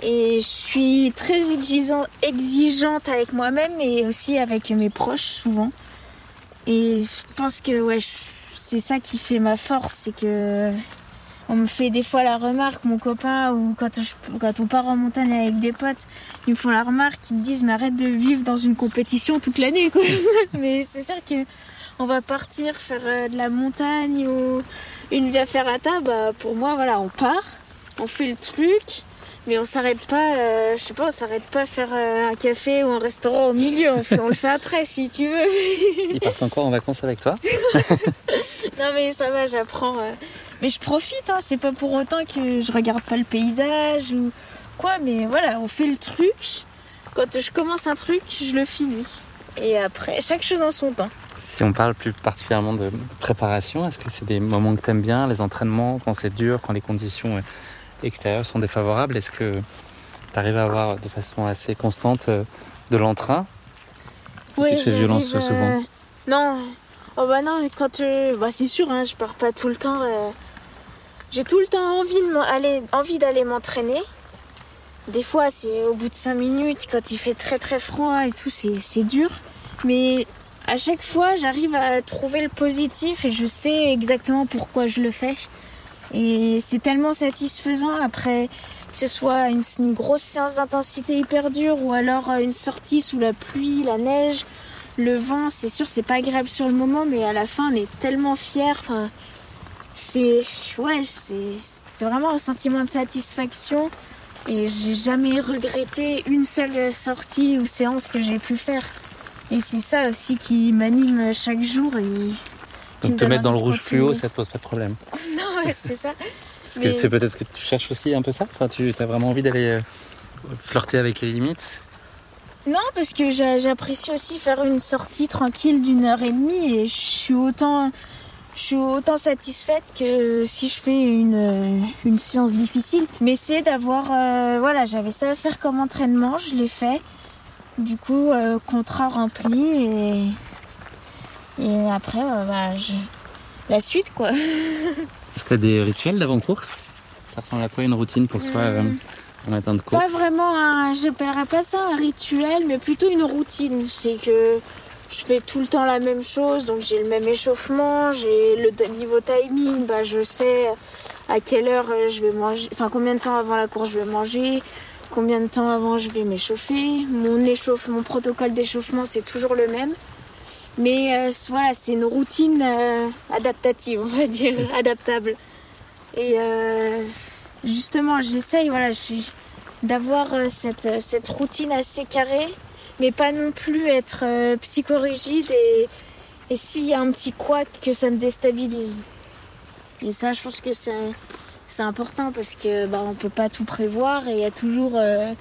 Et je suis très exigeante avec moi-même et aussi avec mes proches souvent. Et je pense que c'est ça qui fait ma force, c'est que on me fait des fois la remarque, mon copain, ou quand, on part en montagne avec des potes, ils me font la remarque, ils me disent mais arrête de vivre dans une compétition toute l'année mais c'est sûr que on va partir faire euh, de la montagne ou une via ferrata, bah pour moi voilà on part, on fait le truc, mais on s'arrête pas, euh, je sais pas, on s'arrête pas à faire euh, un café ou un restaurant au milieu, on, on le fait après si tu veux. Ils partent encore en vacances avec toi Non mais ça va, j'apprends. Mais je profite, hein, c'est pas pour autant que je regarde pas le paysage ou quoi, mais voilà, on fait le truc. Quand je commence un truc, je le finis. Et après, chaque chose en son temps. Si on parle plus particulièrement de préparation, est-ce que c'est des moments que tu aimes bien, les entraînements, quand c'est dur, quand les conditions euh, extérieures sont défavorables Est-ce que tu arrives à avoir de façon assez constante euh, de l'entrain? Oui, tu souvent euh, Non, Oh bah non, quand euh, bah c'est sûr, hein, je pars pas tout le temps. Euh, j'ai tout le temps envie d'aller m'entraîner. Des fois, c'est au bout de 5 minutes, quand il fait très très froid et tout, c'est dur. Mais à chaque fois, j'arrive à trouver le positif et je sais exactement pourquoi je le fais. Et c'est tellement satisfaisant après que ce soit une, grosse séance d'intensité hyper dure ou alors euh, une sortie sous la pluie, la neige le vent, c'est sûr, c'est pas agréable sur le moment, mais à la fin, on est tellement fiers. c'est ouais, c'est vraiment un sentiment de satisfaction. Et j'ai jamais regretté une seule sortie ou séance que j'ai pu faire. Et c'est ça aussi qui m'anime chaque jour. Donc te mettre dans le rouge fluo, ça te pose pas de problème. non, c'est ça. c'est peut-être ce que tu cherches aussi un peu ça? Enfin, tu as vraiment envie d'aller euh, flirter avec les limites? Non, parce que j'apprécie aussi faire une sortie tranquille d'une heure et demie et je suis autant, je suis autant satisfaite que si je fais une, une séance difficile. Mais c'est d'avoir, euh, voilà, j'avais ça à faire comme entraînement, je l'ai fait. Du coup, euh, contrat rempli et, et après, euh, bah, je... la suite quoi. Est-ce que tu as des rituels d'avant-course Ça ressemble à quoi une routine pour soi pas vraiment, un, je n'appellerais pas ça un rituel, mais plutôt une routine. C'est que je fais tout le temps la même chose, donc j'ai le même échauffement, j'ai le niveau timing, bah je sais à quelle heure euh, je vais manger, enfin combien de temps avant la course je vais manger, combien de temps avant je vais m'échauffer. Mon échauffe, mon protocole d'échauffement c'est toujours le même. Mais euh, voilà, c'est une routine euh, adaptative, on va dire, adaptable. Et justement, j'essaye voilà, d'avoir euh, cette, euh, cette routine assez carrée, mais pas non plus être euh, psychorigide et, et s'il y a un petit couac, que ça me déstabilise. Et ça, je pense que c'est c'est important parce que bah, on peut pas tout prévoir et il y a toujours euh,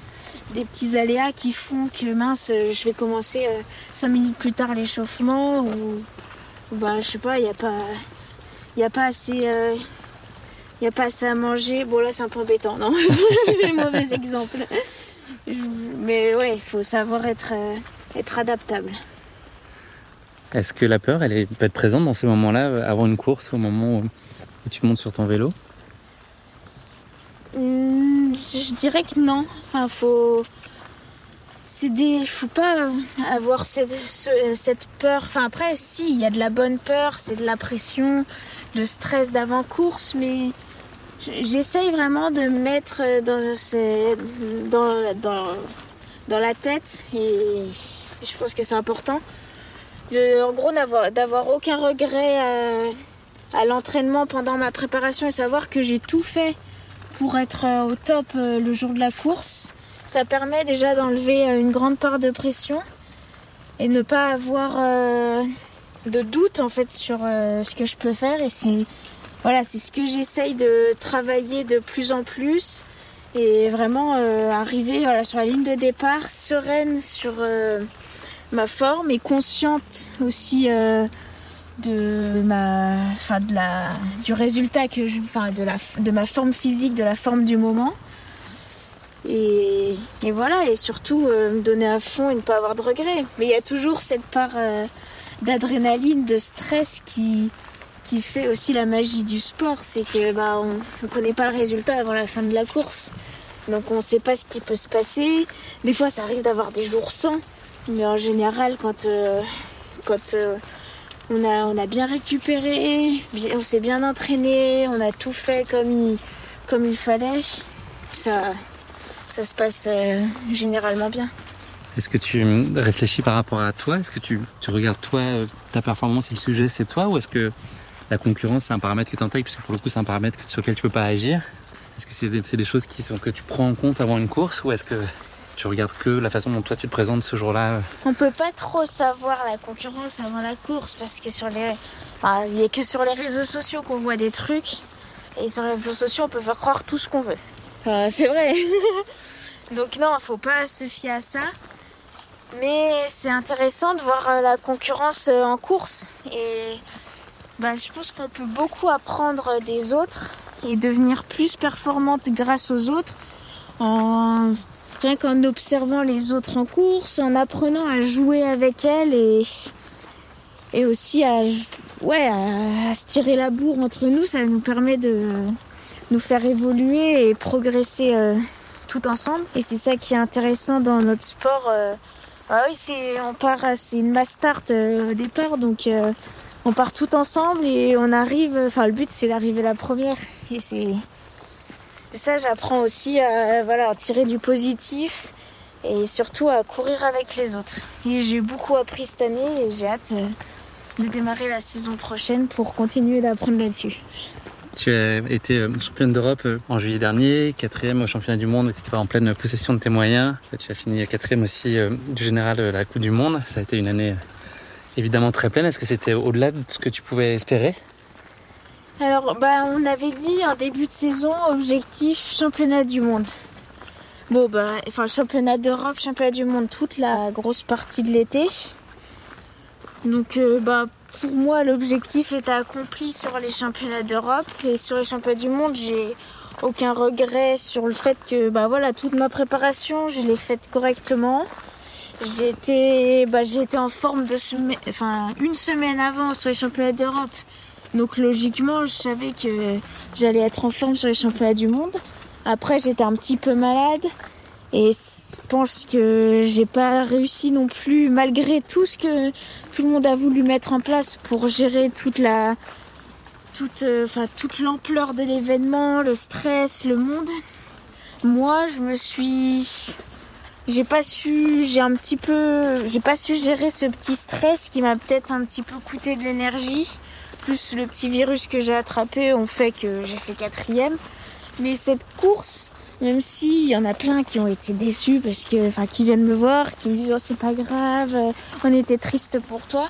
des petits aléas qui font que mince, je vais commencer euh, cinq minutes plus tard l'échauffement ou, bah je sais pas, il y a pas il a pas assez euh, il a pas assez à manger. Bon là c'est un peu embêtant, non? J'ai mauvais exemple. Mais ouais, il faut savoir être être adaptable. Est-ce que la peur, elle peut être présente dans ces moments-là, avant une course, au moment où tu montes sur ton vélo? Hmm, je dirais que non. Enfin, faut. C'est des. Faut pas avoir cette, peur. Enfin, après, si, il y a de la bonne peur, c'est de la pression, le stress d'avant-course, mais j'essaye vraiment de mettre dans, dans, dans, la tête et je pense que c'est important. en gros, d'avoir aucun regret à l'entraînement pendant ma préparation et savoir que j'ai tout fait pour être euh, au top euh, le jour de la course. Ça permet déjà d'enlever euh, une grande part de pression et ne pas avoir de doute en fait sur ce que je peux faire et c'est voilà c'est ce que j'essaye de travailler de plus en plus et vraiment arriver voilà, sur la ligne de départ sereine sur ma forme et consciente aussi de ma, enfin de la, du résultat que je, enfin de la, de ma forme physique, de la forme du moment. Et, et voilà, et surtout euh, me donner à fond et ne pas avoir de regrets. Mais il y a toujours cette part euh, d'adrénaline, de stress qui, qui fait aussi la magie du sport. C'est que bah, on ne connaît pas le résultat avant la fin de la course. Donc on ne sait pas ce qui peut se passer. Des fois ça arrive d'avoir des jours sans. Mais en général quand, euh, quand on a, bien récupéré, on s'est bien entraîné, on a tout fait comme il, comme fallait. Ça, ça se passe euh, généralement bien. Est-ce que tu réfléchis par rapport à toi? Est-ce que tu, regardes toi, euh, ta performance et le sujet c'est toi? Ou est-ce que la concurrence c'est un paramètre que tu intègres puisque pour le coup c'est un paramètre sur lequel tu peux pas agir. Est-ce que c'est des, choses que tu prends en compte avant une course? Ou est-ce que tu regardes que la façon dont toi tu te présentes ce jour-là On peut pas trop savoir la concurrence avant la course parce que sur les, n'y a que sur les réseaux sociaux qu'on voit des trucs et sur les réseaux sociaux on peut faire croire tout ce qu'on veut. c'est vrai. Donc non, faut pas se fier à ça. Mais c'est intéressant de voir euh, la concurrence euh, en course et bah, je pense qu'on peut beaucoup apprendre des autres et devenir plus performante grâce aux autres rien qu'en observant les autres en course, en apprenant à jouer avec elles et, et aussi à, ouais, à, se tirer la bourre entre nous, ça nous permet de nous faire évoluer et progresser euh, tout ensemble. Et c'est ça qui est intéressant dans notre sport. Euh. ah oui, c'est on part, c'est une mass start euh, au départ, donc on part tout ensemble et on arrive. Enfin, le but c'est d'arriver la première et c'est ça, j'apprends aussi à, voilà, tirer du positif et surtout à courir avec les autres. Et j'ai beaucoup appris cette année et j'ai hâte euh, de démarrer la saison prochaine pour continuer d'apprendre là-dessus. Tu as été euh, championne d'Europe euh, en juillet dernier, quatrième au championnat du monde, tu étais en pleine possession de tes moyens. Tu as fini quatrième aussi du général de la Coupe du Monde. Ça a été une année évidemment très pleine. Est-ce que c'était au-delà de ce que tu pouvais espérer? Alors, bah, on avait dit en début de saison, objectif championnat du monde. Bon, bah, enfin, championnat d'Europe, championnat du monde, toute la grosse partie de l'été. Donc, euh, bah, pour moi, l'objectif est accompli sur les championnats d'Europe et sur les championnats du monde, j'ai aucun regret sur le fait que, bah, voilà, toute ma préparation, je l'ai faite correctement. Été, bah, été en forme de enfin, une semaine avant sur les championnats d'Europe. Donc logiquement, je savais que j'allais être en forme sur les championnats du monde. Après, j'étais un petit peu malade et je pense que j'ai pas réussi non plus, malgré tout ce que tout le monde a voulu mettre en place pour gérer toute la, toute, euh, l'ampleur de l'événement, le stress, le monde. Moi, je me suis, j'ai pas su, j'ai un petit peu, j'ai pas su gérer ce petit stress qui m'a peut-être un petit peu coûté de l'énergie plus le petit virus que j'ai attrapé ont fait que j'ai fait quatrième. Mais cette course, même s'il y en a plein qui ont été déçus parce que, enfin, qui viennent me voir, qui me disent oh c'est pas grave, on était triste pour toi.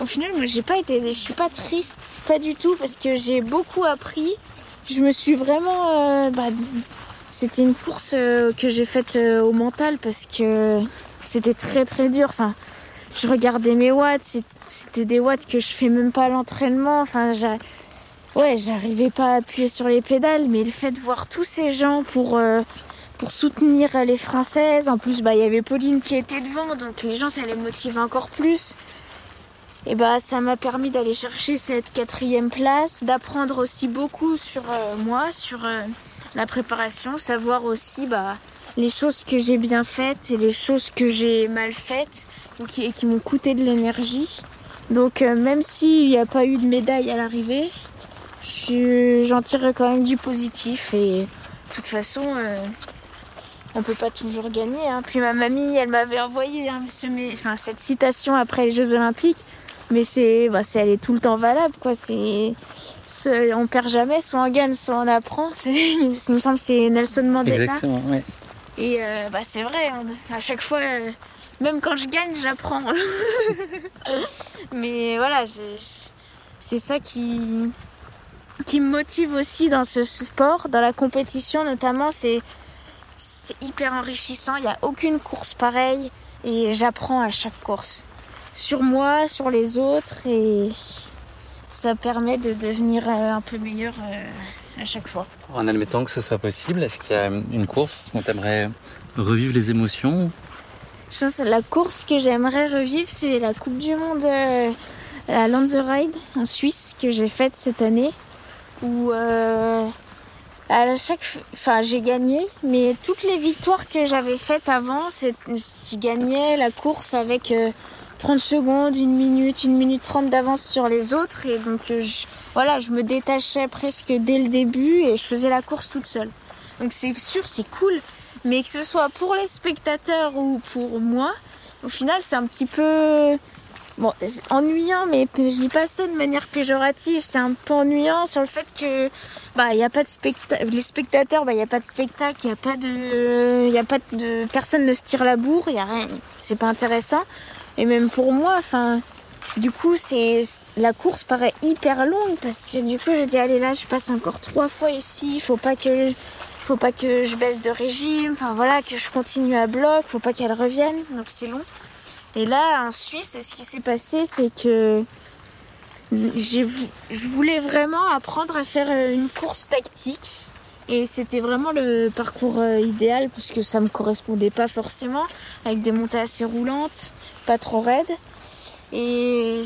Au final, moi j'ai pas été, je suis pas triste, pas du tout, parce que j'ai beaucoup appris. je me suis vraiment. Bah, c'était une course que j'ai faite au mental parce que c'était très très dur. Enfin, je regardais mes watts, c'était des watts que je fais même pas à l'entraînement. Enfin, ouais, j'arrivais pas à appuyer sur les pédales, mais le fait de voir tous ces gens pour, euh, pour soutenir les Françaises, en plus, bah, il y avait Pauline qui était devant, donc les gens, ça les motive encore plus. Et bah, ça m'a permis d'aller chercher cette quatrième place, d'apprendre aussi beaucoup sur euh, moi, sur euh, la préparation, savoir aussi, bah, les choses que j'ai bien faites et les choses que j'ai mal faites et qui, m'ont coûté de l'énergie. Donc euh, même s'il n'y a pas eu de médaille à l'arrivée, j'en tirerai quand même du positif et de toute façon euh, on peut pas toujours gagner. Hein. Puis ma mamie elle m'avait envoyé hein, cette citation après les Jeux Olympiques mais c'est bah, elle est tout le temps valable quoi c'est on perd jamais soit on gagne soit on apprend il me semble c'est Nelson Mandela Exactement. Et euh, bah, c'est vrai, hein. à chaque fois, euh, même quand je gagne, j'apprends. Mais voilà, c'est ça qui, qui me motive aussi dans ce sport, dans la compétition notamment. C'est hyper enrichissant, il n'y a aucune course pareille et j'apprends à chaque course. Sur moi, sur les autres et ça permet de devenir euh, un peu meilleur à chaque fois. En admettant que ce soit possible, est-ce qu'il y a une course dont tu aimerais revivre les émotions La course que j'aimerais revivre, c'est la Coupe du Monde euh, à Lanzerheide en Suisse que j'ai faite cette année. Où euh, à chaque, enfin j'ai gagné, mais toutes les victoires que j'avais faites avant, je gagnais la course avec 30 euh, secondes, une minute, une minute 30 d'avance sur les autres. Et donc je, voilà, je me détachais presque dès le début et je faisais la course toute seule. Donc c'est sûr, c'est cool, mais que ce soit pour les spectateurs ou pour moi, au final c'est un petit peu bon, ennuyant, mais je dis pas ça de manière péjorative. C'est un peu ennuyant sur le fait que bah il les spectateurs, bah il y a pas de spectacle, il a pas de, personne ne se tire la bourre, il y a rien, c'est pas intéressant. Et même pour moi, enfin du coup, c'est la course paraît hyper longue parce que du coup, je dis allez là, je passe encore trois fois ici. Il faut pas que faut pas que je baisse de régime. Enfin voilà, que je continue à bloc. Faut pas qu'elle revienne. Donc c'est long. Et là, en Suisse, ce qui s'est passé, c'est que je voulais vraiment apprendre à faire euh, une course tactique. Et c'était vraiment le parcours euh, idéal parce que ça me correspondait pas forcément, avec des montées assez roulantes, pas trop raides. Et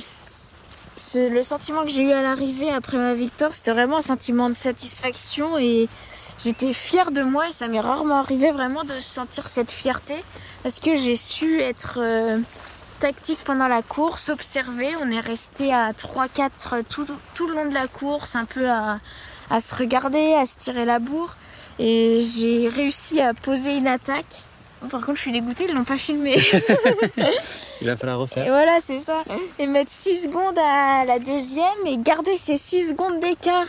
le sentiment que j'ai eu à l'arrivée après ma victoire, c'était vraiment un sentiment de satisfaction et j'étais fière de moi et ça m'est rarement arrivé vraiment de sentir cette fierté parce que j'ai su être euh, tactique pendant la course, observer. On est resté à 3-4 tout, tout, le long de la course, un peu à, à se regarder, à se tirer la bourre et j'ai réussi à poser une attaque par contre, je suis dégoûtée, ils l'ont pas filmé. Il va falloir refaire. Et voilà, c'est ça. Et mettre 6 secondes à la deuxième et garder ces 6 secondes d'écart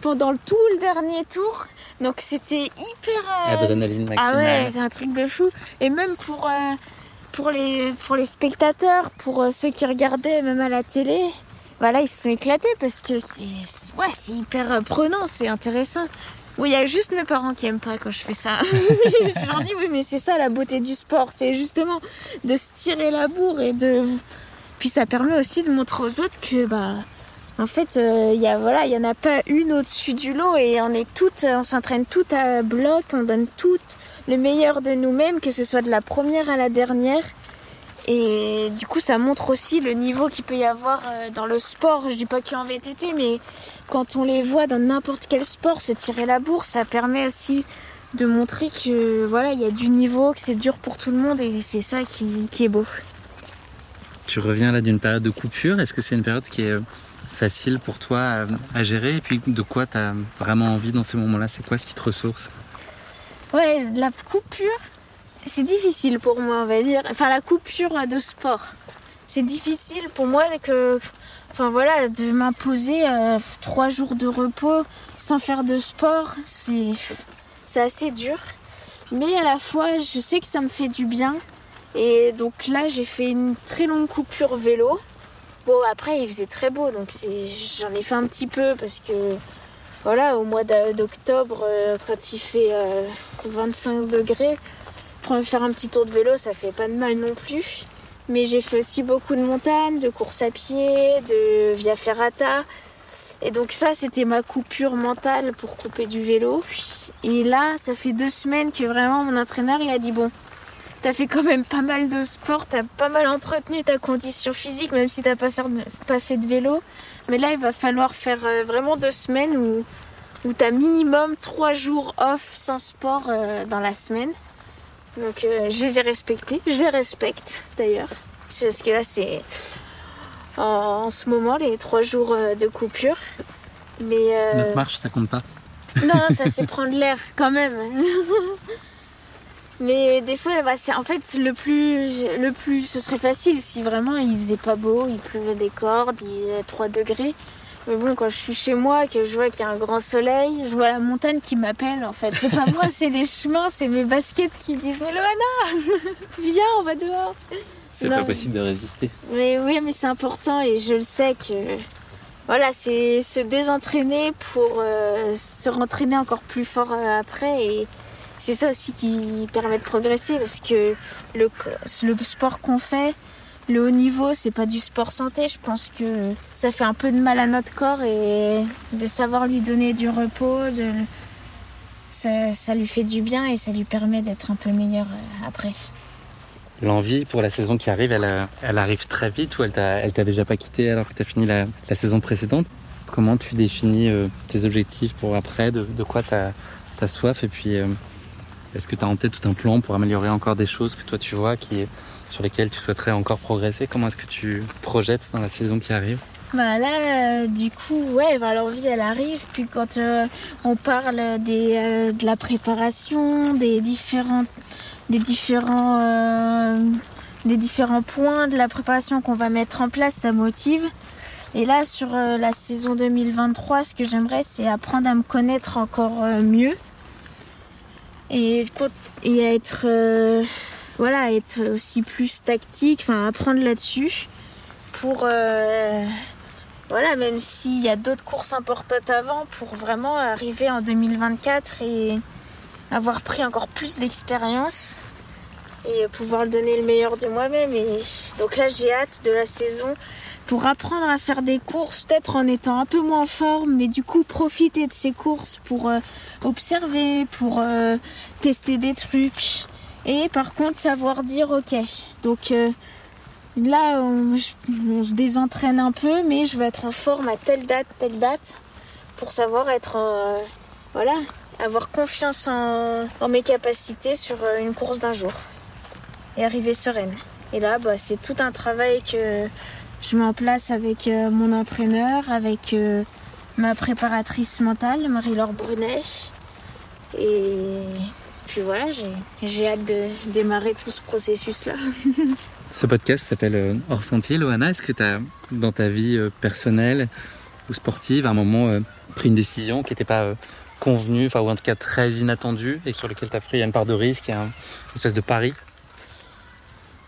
pendant tout le dernier tour. Donc c'était hyper. Euh... Adrénaline maximale. Ah ouais, c'est un truc de fou. Et même pour, euh, pour, les, pour les spectateurs, pour euh, ceux qui regardaient, même à la télé, voilà, ils se sont éclatés parce que c'est ouais, hyper prenant, c'est intéressant. Oui, il y a juste mes parents qui aiment pas quand je fais ça. je leur dis oui, mais c'est ça la beauté du sport, c'est justement de se tirer la bourre et de. Puis ça permet aussi de montrer aux autres que bah en fait euh, il y a voilà il y en a pas une au-dessus du lot et on est toutes on s'entraîne toutes à bloc, on donne toutes le meilleur de nous-mêmes, que ce soit de la première à la dernière. Et du coup, ça montre aussi le niveau qu'il peut y avoir euh, dans le sport. Je dis pas qu'en VTT, mais quand on les voit dans n'importe quel sport se tirer la bourre, ça permet aussi de montrer que voilà, il y a du niveau, que c'est dur pour tout le monde et c'est ça qui, est beau. Tu reviens là d'une période de coupure. Est-ce que c'est une période qui est facile pour toi à, à gérer? Et puis de quoi tu as vraiment envie dans ces moments-là? C'est quoi ce qui te ressource? Ouais, la coupure, c'est difficile pour moi, on va dire. Enfin, la coupure de sport. C'est difficile pour moi que, enfin voilà, de m'imposer euh, trois jours de repos sans faire de sport. C'est, assez dur. Mais à la fois, je sais que ça me fait du bien. Et donc là, j'ai fait une très longue coupure vélo. Bon, après, il faisait très beau, donc j'en ai fait un petit peu parce que voilà, au mois d'octobre, quand il fait 25 degrés, faire un petit tour de vélo, ça fait pas de mal non plus. Mais j'ai fait aussi beaucoup de montagnes, de courses à pied, de via ferrata. Et donc ça, c'était ma coupure mentale pour couper du vélo. Et là, ça fait deux semaines que vraiment mon entraîneur, il a dit, bon, t'as fait quand même pas mal de sport, t'as pas mal entretenu ta condition physique, même si t'as pas, pas fait de vélo. Mais là, il va falloir faire euh, vraiment deux semaines où, où t'as minimum trois jours off sans sport euh, dans la semaine. Donc euh, je les ai respectés, je les respecte d'ailleurs. Parce que là c'est en, ce moment les trois jours euh, de coupure. Mais euh, Notre marche ça compte pas. Non, ça c'est prendre l'air quand même. Mais des fois, bah, c'est en fait le plus, le plus, ce serait facile si vraiment il faisait pas beau, il pleuvait des cordes, il y a 3 degrés. Mais bon, quand je suis chez moi, que je vois qu'il y a un grand soleil, je vois la montagne qui m'appelle en fait. C'est pas moi, c'est les chemins, c'est mes baskets qui me disent Mais Loana, viens, on va dehors. C'est pas possible de résister. Mais oui, mais c'est important et je le sais que voilà, c'est se désentraîner pour euh, se rentraîner encore plus fort euh, après et c'est ça aussi qui permet de progresser parce que le, le sport qu'on fait, le haut niveau, c'est pas du sport santé. Je pense que ça fait un peu de mal à notre corps et de savoir lui donner du repos, ça, lui fait du bien et ça lui permet d'être un peu meilleur euh, après. L'envie pour la saison qui arrive, elle, elle arrive très vite ou elle t'a déjà pas quitté alors que tu as fini la, saison précédente? Comment tu définis euh, tes objectifs pour après? De, quoi tu as, soif? Et puis, euh, est-ce que tu as en tout un plan pour améliorer encore des choses que toi tu vois qui sur lesquels tu souhaiterais encore progresser Comment est-ce que tu projettes dans la saison qui arrive? Bah là, euh, du coup, ouais, l'envie elle arrive. Puis quand euh, on parle des, euh, de la préparation, des différents, des différents, des différents points de la préparation qu'on va mettre en place, ça motive. Et là, sur la saison 2023, ce que j'aimerais, c'est apprendre à me connaître encore mieux et, et à être voilà, être aussi plus tactique, enfin apprendre là-dessus pour euh, voilà, même s'il y a d'autres courses importantes avant, pour vraiment arriver en 2024 et avoir pris encore plus d'expérience et pouvoir le donner le meilleur de moi-même. Et donc là, j'ai hâte de la saison pour apprendre à faire des courses, peut-être en étant un peu moins forme, mais du coup profiter de ces courses pour euh, observer, pour euh, tester des trucs. Et par contre, savoir dire ok. Donc euh, là, on, se désentraîne un peu, mais je veux être en forme à telle date, telle date, pour savoir être en, voilà, avoir confiance en, mes capacités sur euh, une course d'un jour et arriver sereine. Et là, bah, c'est tout un travail que je mets en place avec euh, mon entraîneur, avec ma préparatrice mentale, Marie-Laure Brunet. Et puis voilà, j'ai hâte de démarrer tout ce processus-là. ce podcast s'appelle euh, Hors Sentier. Loana, est-ce que tu as, dans ta vie euh, personnelle ou sportive, à un moment euh, pris une décision qui n'était pas convenue, enfin, ou en tout cas très inattendue, et sur lequel tu as pris une part de risque et une espèce de pari?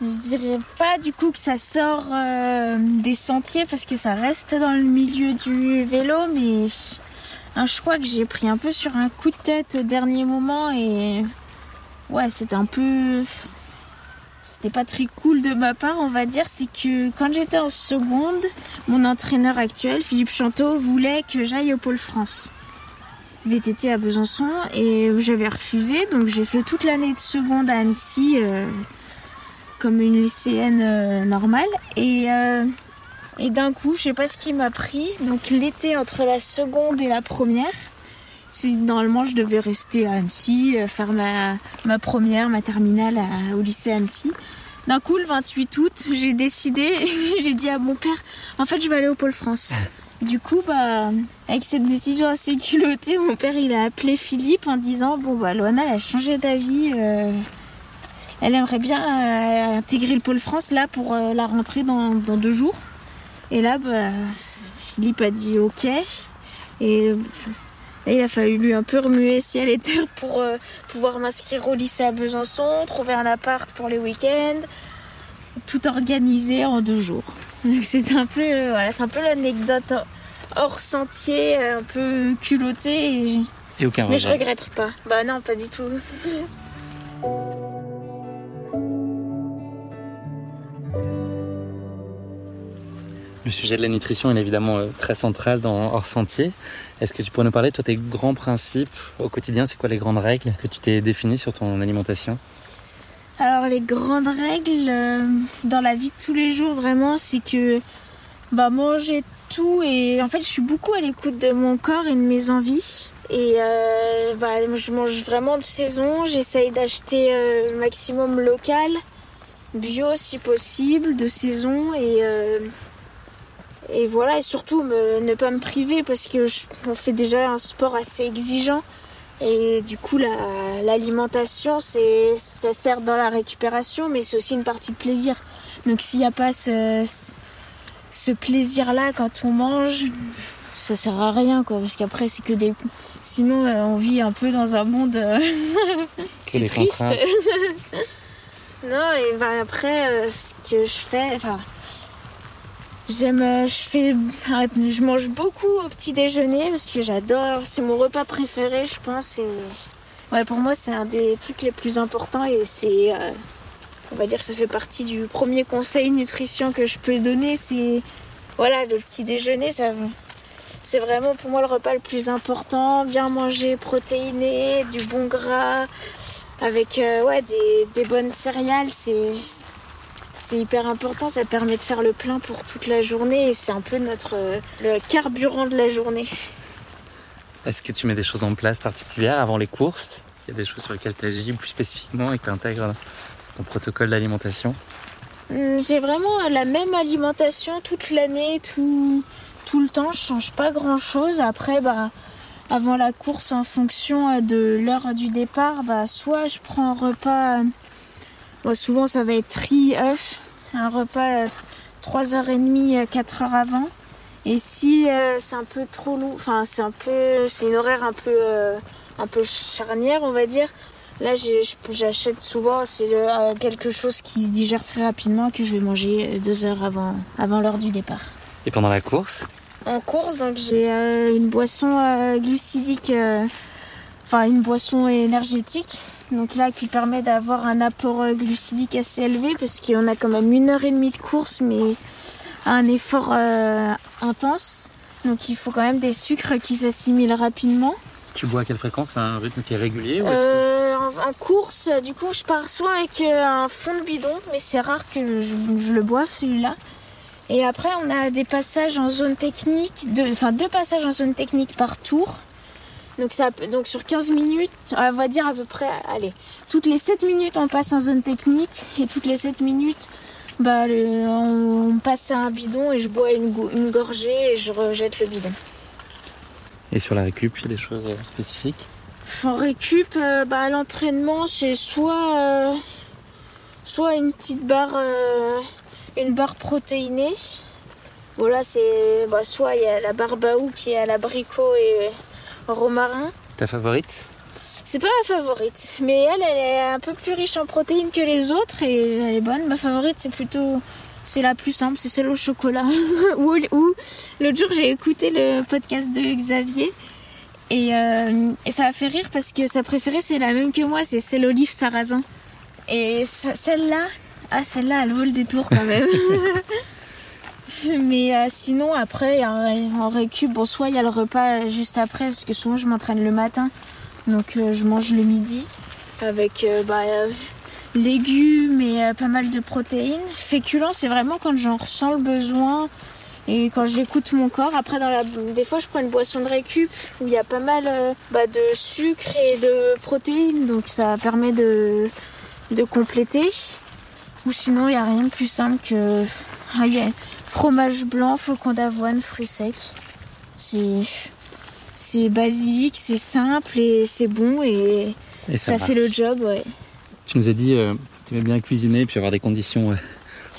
Je dirais pas du coup que ça sort des sentiers parce que ça reste dans le milieu du vélo, mais un choix que j'ai pris un peu sur un coup de tête au dernier moment et ouais c'était un peu c'était pas très cool de ma part on va dire. C'est que quand j'étais en seconde mon entraîneur actuel Philippe Chanteau voulait que j'aille au pôle France. VTT à Besançon et j'avais refusé donc j'ai fait toute l'année de seconde à Annecy euh, comme une lycéenne euh, normale. Et euh, et d'un coup, je sais pas ce qui m'a pris. Donc l'été entre la seconde et la première, normalement je devais rester à Annecy, euh, faire ma, première, ma terminale au lycée Annecy. D'un coup, le 28 août, j'ai décidé, j'ai dit à mon père, en fait, je vais aller au Pôle France. Du coup, bah, avec cette décision assez culottée, mon père il a appelé Philippe en disant bon bah Loana elle a changé d'avis, euh, elle aimerait bien euh, intégrer le Pôle France là pour la rentrée dans, dans deux jours. Et là, bah, Philippe a dit ok. Et il a fallu lui un peu remuer ciel et terre pour euh, pouvoir m'inscrire au lycée à Besançon, trouver un appart pour les week-ends, tout organiser en deux jours. Donc c'est un peu, euh, voilà, c'est un peu l'anecdote hors sentier, un peu culotté. Et, et aucun Mais je regrette pas. Bah non, pas du tout. Le sujet de la nutrition est évidemment euh, très central dans Hors Sentier. Est-ce que tu pourrais nous parler, toi, tes grands principes au quotidien? C'est quoi les grandes règles que tu t'es définies sur ton alimentation? Alors, les grandes règles euh, dans la vie de tous les jours, vraiment, c'est que bah, manger tout et en fait, je suis beaucoup à l'écoute de mon corps et de mes envies. Et euh, bah, je mange vraiment de saison. J'essaye d'acheter le maximum local, bio si possible, de saison et et voilà, et surtout ne pas me priver parce que on fait déjà un sport assez exigeant. Et du coup, l'alimentation, c'est ça sert dans la récupération, mais c'est aussi une partie de plaisir. Donc s'il n'y a pas ce, ce plaisir-là quand on mange, ça sert à rien, quoi. Parce qu'après, c'est que des... Sinon, euh, on vit un peu dans un monde... Euh, c'est triste. non, et ben après, euh, ce que je fais... Enfin, J'aime, euh, je fais, je mange beaucoup au petit déjeuner parce que j'adore. C'est mon repas préféré, je pense. Et ouais, pour moi, c'est un des trucs les plus importants et c'est, euh, on va dire, que ça fait partie du premier conseil nutrition que je peux donner. C'est, voilà, le petit déjeuner, ça, c'est vraiment pour moi le repas le plus important. Bien manger, protéiné, du bon gras, avec euh, ouais des, des bonnes céréales, c'est c'est hyper important, ça permet de faire le plein pour toute la journée et c'est un peu notre euh, le carburant de la journée. Est-ce que tu mets des choses en place particulières avant les courses? Il y a des choses sur lesquelles tu agis plus spécifiquement et que tu intègres ton protocole d'alimentation? Hum, J'ai vraiment la même alimentation toute l'année, tout, tout le temps. Je change pas grand chose. Après, bah, avant la course, en fonction euh, de l'heure du départ, bah, soit je prends un repas souvent, ça va être riz, œuf, un repas 3h30, 4h avant. Et si euh, c'est un peu trop lourd, enfin c'est un peu, c'est une horaire un peu, euh, un peu charnière, on va dire. Là, j'achète souvent, c'est euh, quelque chose qui se digère très rapidement que je vais manger deux heures avant, avant l'heure du départ. Et pendant la course? En course, donc j'ai une boisson glucidique, enfin une boisson énergétique donc là qui permet d'avoir un apport euh, glucidique assez élevé parce qu'on a quand même une heure et demie de course mais un effort euh, intense. Donc il faut quand même des sucres qui s'assimilent rapidement. Tu bois à quelle fréquence? Un rythme qui est régulier euh, en, course, du coup, je pars soit avec un fond de bidon, mais c'est rare que je, le boive celui-là. Et après, on a des passages en zone technique, enfin deux passages en zone technique par tour. Donc, ça, donc sur 15 minutes, on va dire à peu près, allez, toutes les 7 minutes on passe en zone technique et toutes les 7 minutes bah, on passe à un bidon et je bois une, une gorgée et je rejette le bidon. Et sur la récup, il y a des choses euh, spécifiques? En récup, euh, bah, l'entraînement c'est soit, euh, soit une petite barre, une barre protéinée. Voilà, c'est bah, soit il y a la barre Baou qui est à l'abricot et romarin. Ta favorite C'est pas ma favorite, mais elle, elle est un peu plus riche en protéines que les autres et elle est bonne. Ma favorite, c'est plutôt. C'est la plus simple, c'est celle au chocolat. ou, l'autre jour, j'ai écouté le podcast de Xavier. Et, euh, et, ça m'a fait rire parce que sa préférée, c'est la même que moi, c'est celle olive sarrasin. Et celle-là, ah, celle-là, elle vaut le détour quand même. Mais euh, sinon, après, en récup, bon, soit il y a le repas juste après, parce que souvent je m'entraîne le matin. Donc euh, je mange le midi avec euh, bah, légumes et pas mal de protéines. Féculents, c'est vraiment quand j'en ressens le besoin et quand j'écoute mon corps. Après, des fois, je prends une boisson de récup où il y a pas mal bah, de sucre et de protéines. Donc ça permet de, de compléter. Ou sinon, il n'y a rien de plus simple que... Ah, Fromage blanc, flocon d'avoine, fruits secs. C'est c'est basique, c'est simple et c'est bon et, ça, fait le job, ouais. Tu nous as dit euh, tu aimais bien cuisiner puis avoir des conditions euh,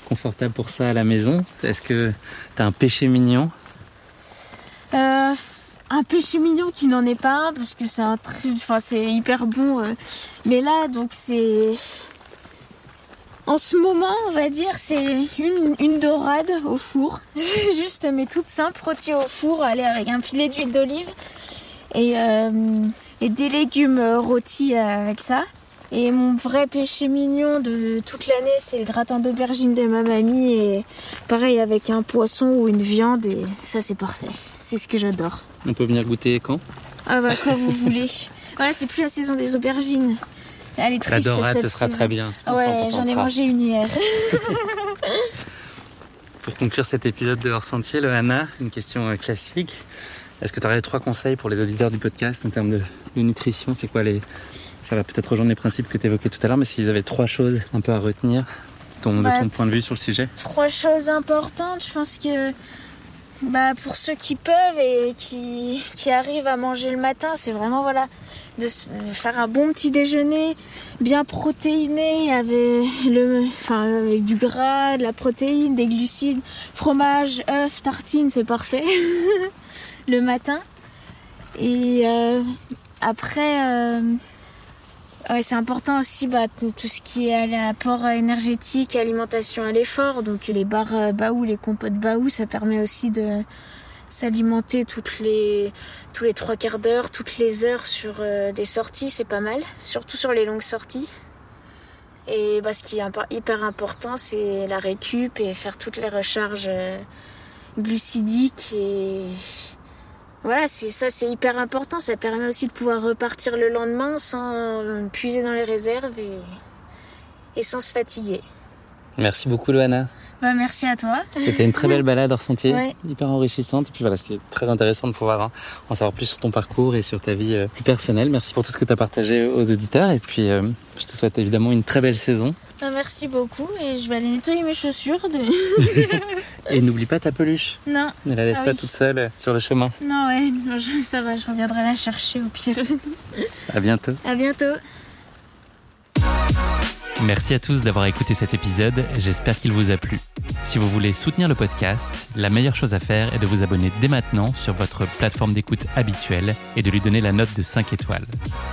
confortables pour ça à la maison. Est-ce que tu as un péché mignon? Euh, un péché mignon qui n'en est pas un parce que c'est un enfin c'est hyper bon mais là donc c'est En ce moment, on va dire, c'est une, une dorade au four. Juste, mais toute simple, rôtie au four, aller avec un filet d'huile d'olive et, euh, et des légumes rôtis avec ça. Et mon vrai péché mignon de toute l'année, c'est le gratin d'aubergine de ma mamie. Et pareil avec un poisson ou une viande. Et ça, c'est parfait. C'est ce que j'adore. On peut venir goûter quand? Ah bah quand vous voulez. Voilà, c'est plus la saison des aubergines. Elle est triste, La dorade, cette ce sera saison. très bien. Ah Ouais, j'en ai mangé une hier. Pour conclure cet épisode de Hors Sentier, Loana, une question euh, classique. Est-ce que tu aurais trois conseils pour les auditeurs du podcast en termes de, de nutrition? C'est quoi les. Ça va peut-être rejoindre les principes que tu évoquais tout à l'heure, mais s'ils avaient trois choses un peu à retenir ton, de Bah, ton point de vue sur le sujet? Trois choses importantes, je pense que bah, pour ceux qui peuvent et qui, qui arrivent à manger le matin, c'est vraiment voilà de faire un bon petit déjeuner bien protéiné avec, le, enfin, avec du gras, de la protéine, des glucides, fromage, œufs, tartines, c'est parfait le matin. Et euh, après, euh, Ouais, c'est important aussi bah, tout ce qui est à l'apport énergétique, alimentation à l'effort. Donc les bars euh, Baou, les compotes Baou, ça permet aussi de s'alimenter toutes les tous les trois quarts d'heure, toutes les heures sur euh, des sorties, c'est pas mal, surtout sur les longues sorties. Et bah, ce qui est hyper important, c'est la récup et faire toutes les recharges euh, glucidiques et voilà, c'est ça, c'est hyper important. Ça permet aussi de pouvoir repartir le lendemain sans euh, puiser dans les réserves et, et sans se fatiguer. Merci beaucoup, Loana. Bah, merci à toi. C'était une très belle balade hors sentier, Ouais. hyper enrichissante. Et puis voilà, c'était très intéressant de pouvoir hein, en savoir plus sur ton parcours et sur ta vie euh, plus personnelle. Merci pour tout ce que tu as partagé aux auditeurs. Et puis, euh, je te souhaite évidemment une très belle saison. Bah, merci beaucoup et je vais aller nettoyer mes chaussures. De... Et n'oublie pas ta peluche. non, Ne la laisse Ah pas oui. toute seule euh, sur le chemin. non, ouais, non, je- ça va, je reviendrai la chercher au pire. À bientôt. à bientôt. Merci à tous d'avoir écouté cet épisode, j'espère qu'il vous a plu. Si vous voulez soutenir le podcast, la meilleure chose à faire est de vous abonner dès maintenant sur votre plateforme d'écoute habituelle et de lui donner la note de 5 étoiles.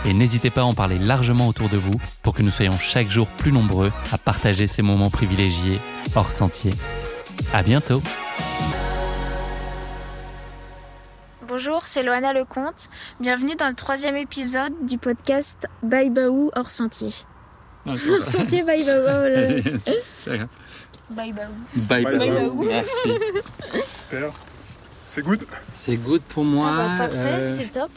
Et n'hésitez pas à en parler largement autour de vous pour que nous soyons chaque jour plus nombreux à partager ces moments privilégiés hors sentier. À bientôt Bonjour, c'est Loana Lecomte. Bienvenue dans le troisième épisode du podcast Bye hors sentier. Sentier Bye Baou. oh là là. Bye Baou. Bye Bye bye. bye. Merci. Super. C'est good C'est good pour Ah moi. bah, parfait, euh, c'est top.